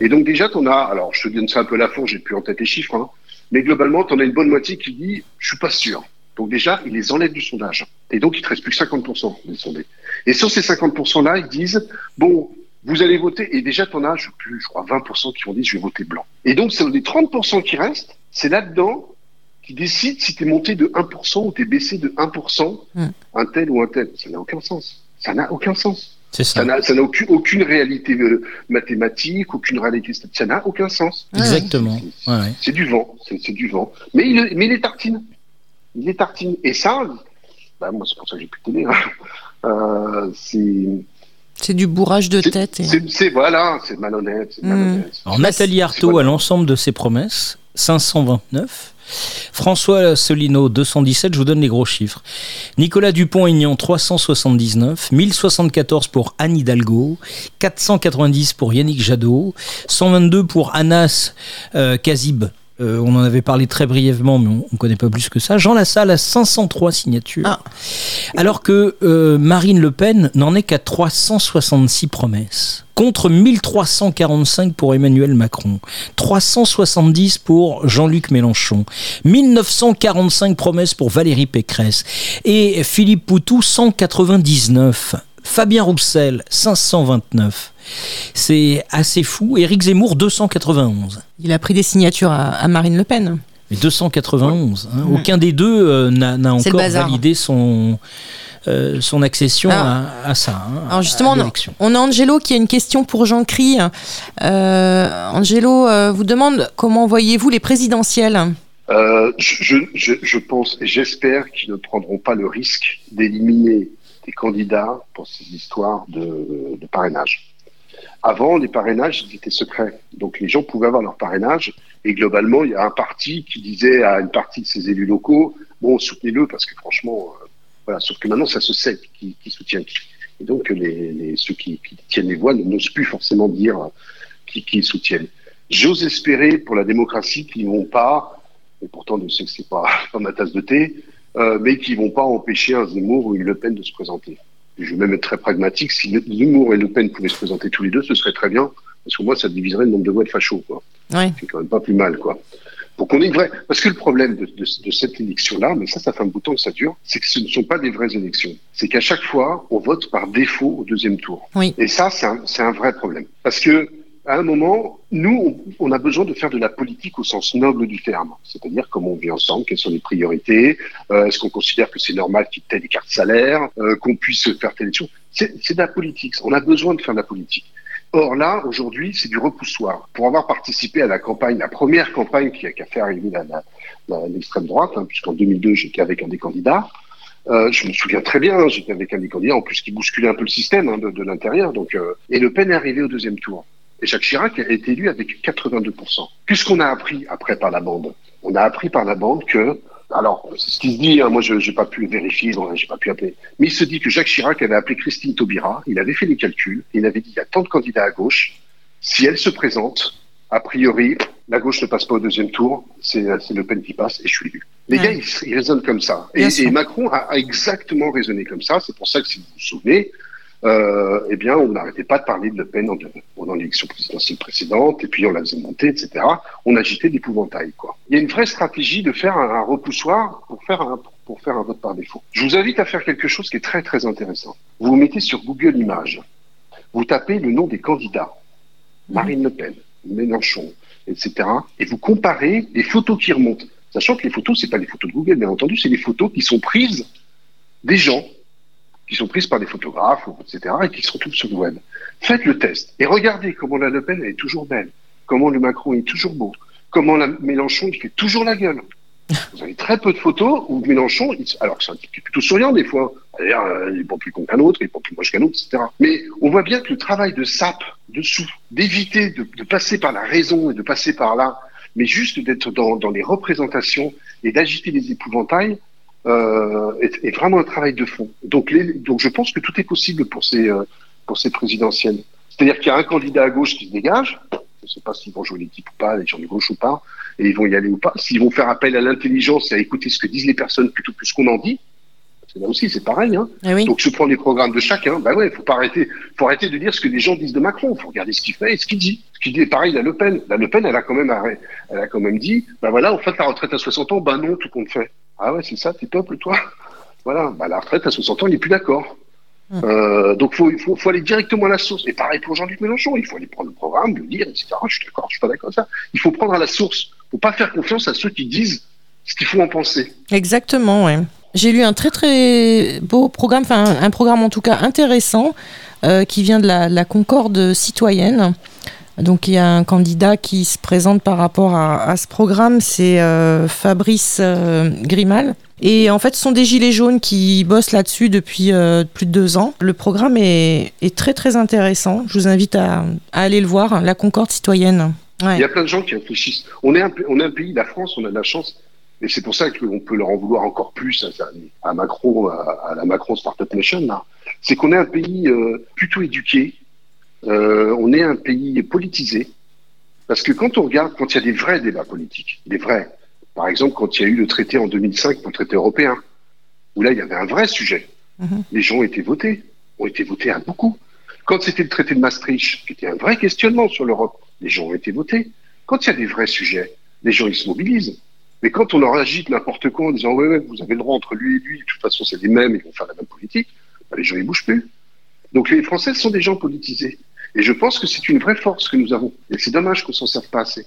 Et, donc, déjà, tu as, alors je te donne ça un peu à la fourche, j'ai plus en tête les chiffres, hein, mais globalement, tu en as une bonne moitié qui dit je suis pas sûr. Donc, déjà, ils les enlèvent du sondage. Et donc, il te reste plus que 50% des sondés. Et sur ces 50%-là, ils disent bon, vous allez voter, et déjà, tu en as, je sais plus, je crois, 20% qui vont dire je vais voter blanc. Et donc, c'est les 30% qui restent, c'est là-dedans qui décide si tu es monté de 1% ou tu es baissé de 1%, un tel ou un tel. Ça n'a aucun sens. Ça n'a aucun sens. Ça. N'a aucune, aucune réalité euh, mathématique, aucune réalité statistique. Ça n'a aucun sens. Exactement. Ouais, ouais. C'est du vent. C'est du vent. Mais il, mais il est tartine. Il est tartine. Et ça, bah, moi, c'est pour ça que j'ai plus de télé. hein. Euh, c'est. C'est du bourrage de tête. et- c'est- voilà, c'est malhonnête. malhonnête. Alors, Nathalie Arthaud, à l'ensemble de ses promesses, 529. François Asselineau, 217, je vous donne les gros chiffres. Nicolas Dupont-Aignan, 379. 1074 pour Anne Hidalgo. 490 pour Yannick Jadot. 122 pour Anas euh, Kazib. Euh, on en avait parlé très brièvement, mais on ne connaît pas plus que ça. Jean Lassalle a 503 signatures. Alors que euh, Marine Le Pen n'en est qu'à 366 promesses. Contre 1345 pour Emmanuel Macron. 370 pour Jean-Luc Mélenchon. 1945 promesses pour Valérie Pécresse. Et Philippe Poutou, 199. Fabien Roussel, 529. C'est assez fou. Éric Zemmour, 291. Il a pris des signatures à, à Marine Le Pen. Mais 291. hein. Aucun des deux euh, n'a encore validé son, euh, son accession Ah. à, à ça. hein, Alors justement, on a, l'élection. on a Angelo qui a une question pour Jean Cry. Euh, Angelo euh, vous demande comment voyez-vous les présidentielles? Euh, je, je pense et j'espère qu'ils ne prendront pas le risque d'éliminer des candidats pour ces histoires de, parrainage. Avant, les parrainages, étaient secrets. Donc les gens pouvaient avoir leur parrainage. Et globalement, il y a un parti qui disait à une partie de ses élus locaux, bon, soutenez-le parce que franchement, euh, voilà. Sauf que maintenant, ça se sait qui, soutient qui. Et donc ceux qui, tiennent les voix n'osent plus forcément dire euh, qui, qui soutiennent. J'ose espérer pour la démocratie qu'ils vont pas, et pourtant je sais que c'est pas, pas ma tasse de thé, euh, mais qui vont pas empêcher un Zemmour ou une Le Pen de se présenter. Je vais même être très pragmatique. Si Zemmour et Le Pen pouvaient se présenter tous les deux, ce serait très bien. Parce que moi, ça diviserait le nombre de voix de fachos, quoi. Ouais. C'est quand même pas plus mal, quoi. Pour qu'on ait une vraie. Parce que le problème de, de- de cette élection-là, mais ça, ça fait un bout de temps que ça dure, c'est que ce ne sont pas des vraies élections. C'est qu'à chaque fois, on vote par défaut au deuxième tour. Oui. Et ça, c'est un, c'est un vrai problème. Parce que, à un moment, nous, on, a besoin de faire de la politique au sens noble du terme. C'est-à-dire comment on vit ensemble, quelles sont les priorités, euh, est-ce qu'on considère que c'est normal qu'il y ait telle carte salaire, euh, qu'on puisse faire telle élection. C'est de la politique. On a besoin de faire de la politique. Or là, aujourd'hui, c'est du repoussoir. Pour avoir participé à la campagne, la première campagne qui a, qui a fait arriver l'extrême droite, hein, puisqu'en 2002, j'étais avec un des candidats, euh, je me souviens très bien, hein, j'étais avec un des candidats, en plus qui bousculait un peu le système hein, de, de l'intérieur. Donc, euh, et Le Pen est arrivé au deuxième tour. Et Jacques Chirac a été élu avec 82%. Qu'est-ce qu'on a appris après par la bande On a appris par la bande que, alors, c'est ce qui se dit, hein, moi je n'ai pas pu vérifier, j'ai pas pu appeler, mais il se dit que Jacques Chirac avait appelé Christine Taubira, il avait fait les calculs, et il avait dit il y a tant de candidats à gauche, si elle se présente, a priori, la gauche ne passe pas au deuxième tour, c'est Le Pen qui passe et je suis élu. Les Ouais. gars, ils, ils raisonnent comme ça. Et Macron a, a exactement raisonné comme ça. C'est pour ça que, si vous vous souvenez, euh, eh bien, on n'arrêtait pas de parler de Le Pen en- pendant l'élection présidentielle précédente, et puis on la faisait monter, etc. On agitait l'épouvantail, quoi. Il y a une vraie stratégie de faire un, repoussoir pour faire un, pour faire un vote par défaut. Je vous invite à faire quelque chose qui est très, très intéressant. Vous vous mettez sur Google Images. Vous tapez le nom des candidats. Marine Le Pen, Mélenchon, etc. Et vous comparez les photos qui remontent. Sachant que les photos, c'est pas les photos de Google, bien entendu, c'est les photos qui sont prises des gens, qui sont prises par des photographes, etc., et qui se retrouvent sur le web. Faites le test et regardez comment la Le Pen est toujours belle, comment le Macron est toujours beau, comment Mélenchon il fait toujours la gueule. Vous avez très peu de photos où Mélenchon, alors c'est un type qui est plutôt souriant des fois, d'ailleurs euh, il est pas plus con qu'un autre, il est pas plus moche qu'un autre, etc. Mais on voit bien que le travail de SAP dessous, d'éviter de, de passer par la raison et de passer par là, mais juste d'être dans, dans les représentations et d'agiter les épouvantails, euh, est, est vraiment un travail de fond. Donc, les, donc je pense que tout est possible pour ces, euh, pour ces présidentielles. C'est-à-dire qu'il y a un candidat à gauche qui se dégage, je ne sais pas s'ils vont jouer l'équipe ou pas, les gens de gauche ou pas, et ils vont y aller ou pas, s'ils vont faire appel à l'intelligence et à écouter ce que disent les personnes plutôt que ce qu'on en dit, là aussi c'est pareil, hein. Eh oui. donc se prendre les programmes de chacun, bah ouais, faut pas arrêter, faut arrêter de dire ce que les gens disent de Macron, faut regarder ce qu'il fait et ce qu'il dit. Ce qu'il dit est pareil, la Le Pen, la Le Pen, elle a quand même, arrêt- elle a quand même dit, bah voilà, en fait la retraite à 60 ans, bah non, tout compte fait. Ah ouais, c'est ça, t'es peuple, toi. Voilà, bah la retraite à 60 ans, il n'est plus d'accord. Euh, donc faut, faut, faut aller directement à la source. Et pareil pour Jean-Luc Mélenchon, il faut aller prendre le programme, le lire, etc. Je suis d'accord, je suis pas d'accord avec ça. Il faut prendre à la source. faut pas faire confiance à ceux qui disent ce qu'il faut en penser. Exactement, ouais. J'ai lu un très très beau programme, enfin un, un programme en tout cas intéressant, euh, qui vient de la, la Concorde citoyenne. Donc il y a un candidat qui se présente par rapport à, ce programme, c'est euh, Fabrice euh, Grimal. Et en fait, ce sont des gilets jaunes qui bossent là-dessus depuis euh, plus de deux ans. Le programme est, très très intéressant. Je vous invite à, aller le voir, la Concorde citoyenne. Il y a plein de gens qui réfléchissent. On est un, pays, la France, on a de la chance. Et c'est pour ça qu'on peut leur en vouloir encore plus à, Macron, à, à la Macron Startup Nation. C'est qu'on est un pays plutôt éduqué. Euh, on est un pays politisé. Parce que quand on regarde, quand il y a des vrais débats politiques, des vrais, par exemple quand il y a eu le traité en 2005, le traité européen, où là il y avait un vrai sujet, les gens ont été votés, ont été votés à beaucoup. Quand c'était le traité de Maastricht, qui était un vrai questionnement sur l'Europe, les gens ont été votés. Quand il y a des vrais sujets, les gens ils se mobilisent. Mais quand on leur agite n'importe quoi en disant ouais, ouais, vous avez le droit entre lui et lui, de toute façon c'est les mêmes, ils vont faire la même politique, bah, les gens ils bougent plus. Donc les Français sont des gens politisés. Et je pense que c'est une vraie force que nous avons. Et c'est dommage qu'on s'en serve pas assez.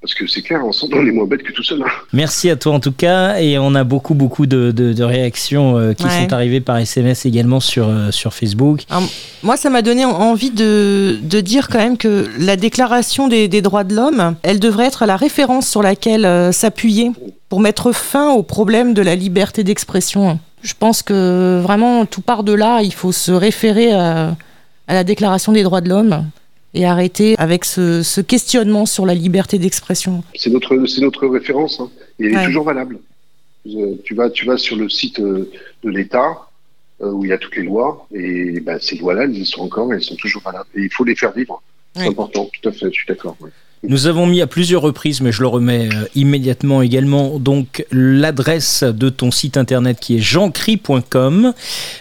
Parce que c'est clair, ensemble, on est moins bête que tout seul. hein. Merci à toi en tout cas et on a beaucoup beaucoup de, de- de réactions euh, qui Ouais. sont arrivées par SMS également sur, euh, sur Facebook. Alors, moi, ça m'a donné en- envie de, de dire quand même que la déclaration des, des droits de l'homme, elle devrait être la référence sur laquelle euh, s'appuyer pour mettre fin au problème de la liberté d'expression. Je pense que vraiment, tout part de là. Il faut se référer à, à la déclaration des droits de l'homme et arrêter avec ce, ce questionnement sur la liberté d'expression. C'est notre, c'est notre référence. hein. Et elle Ouais. est toujours valable. Euh, Tu vas, tu vas sur le site euh, de l'État euh, où il y a toutes les lois et ben, ces lois-là, elles y sont encore et elles sont toujours valables. Et il faut les faire vivre. C'est important, tout à fait, je suis d'accord. ouais. Nous avons mis à plusieurs reprises, mais je le remets euh, immédiatement également, donc l'adresse de ton site internet qui est jeancry.com.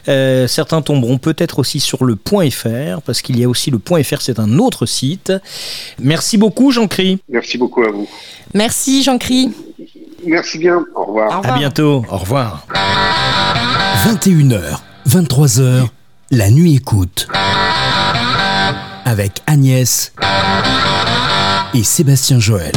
Euh, certains tomberont peut-être aussi sur le .fr, parce qu'il y a aussi le .fr, c'est un autre site. Merci beaucoup Jean-Cry. Merci beaucoup à vous. Merci Jean-Cry. Merci bien. Au revoir. À bientôt. Au revoir. 21h, 23h, la nuit écoute. Avec Agnès et Sébastien Joël.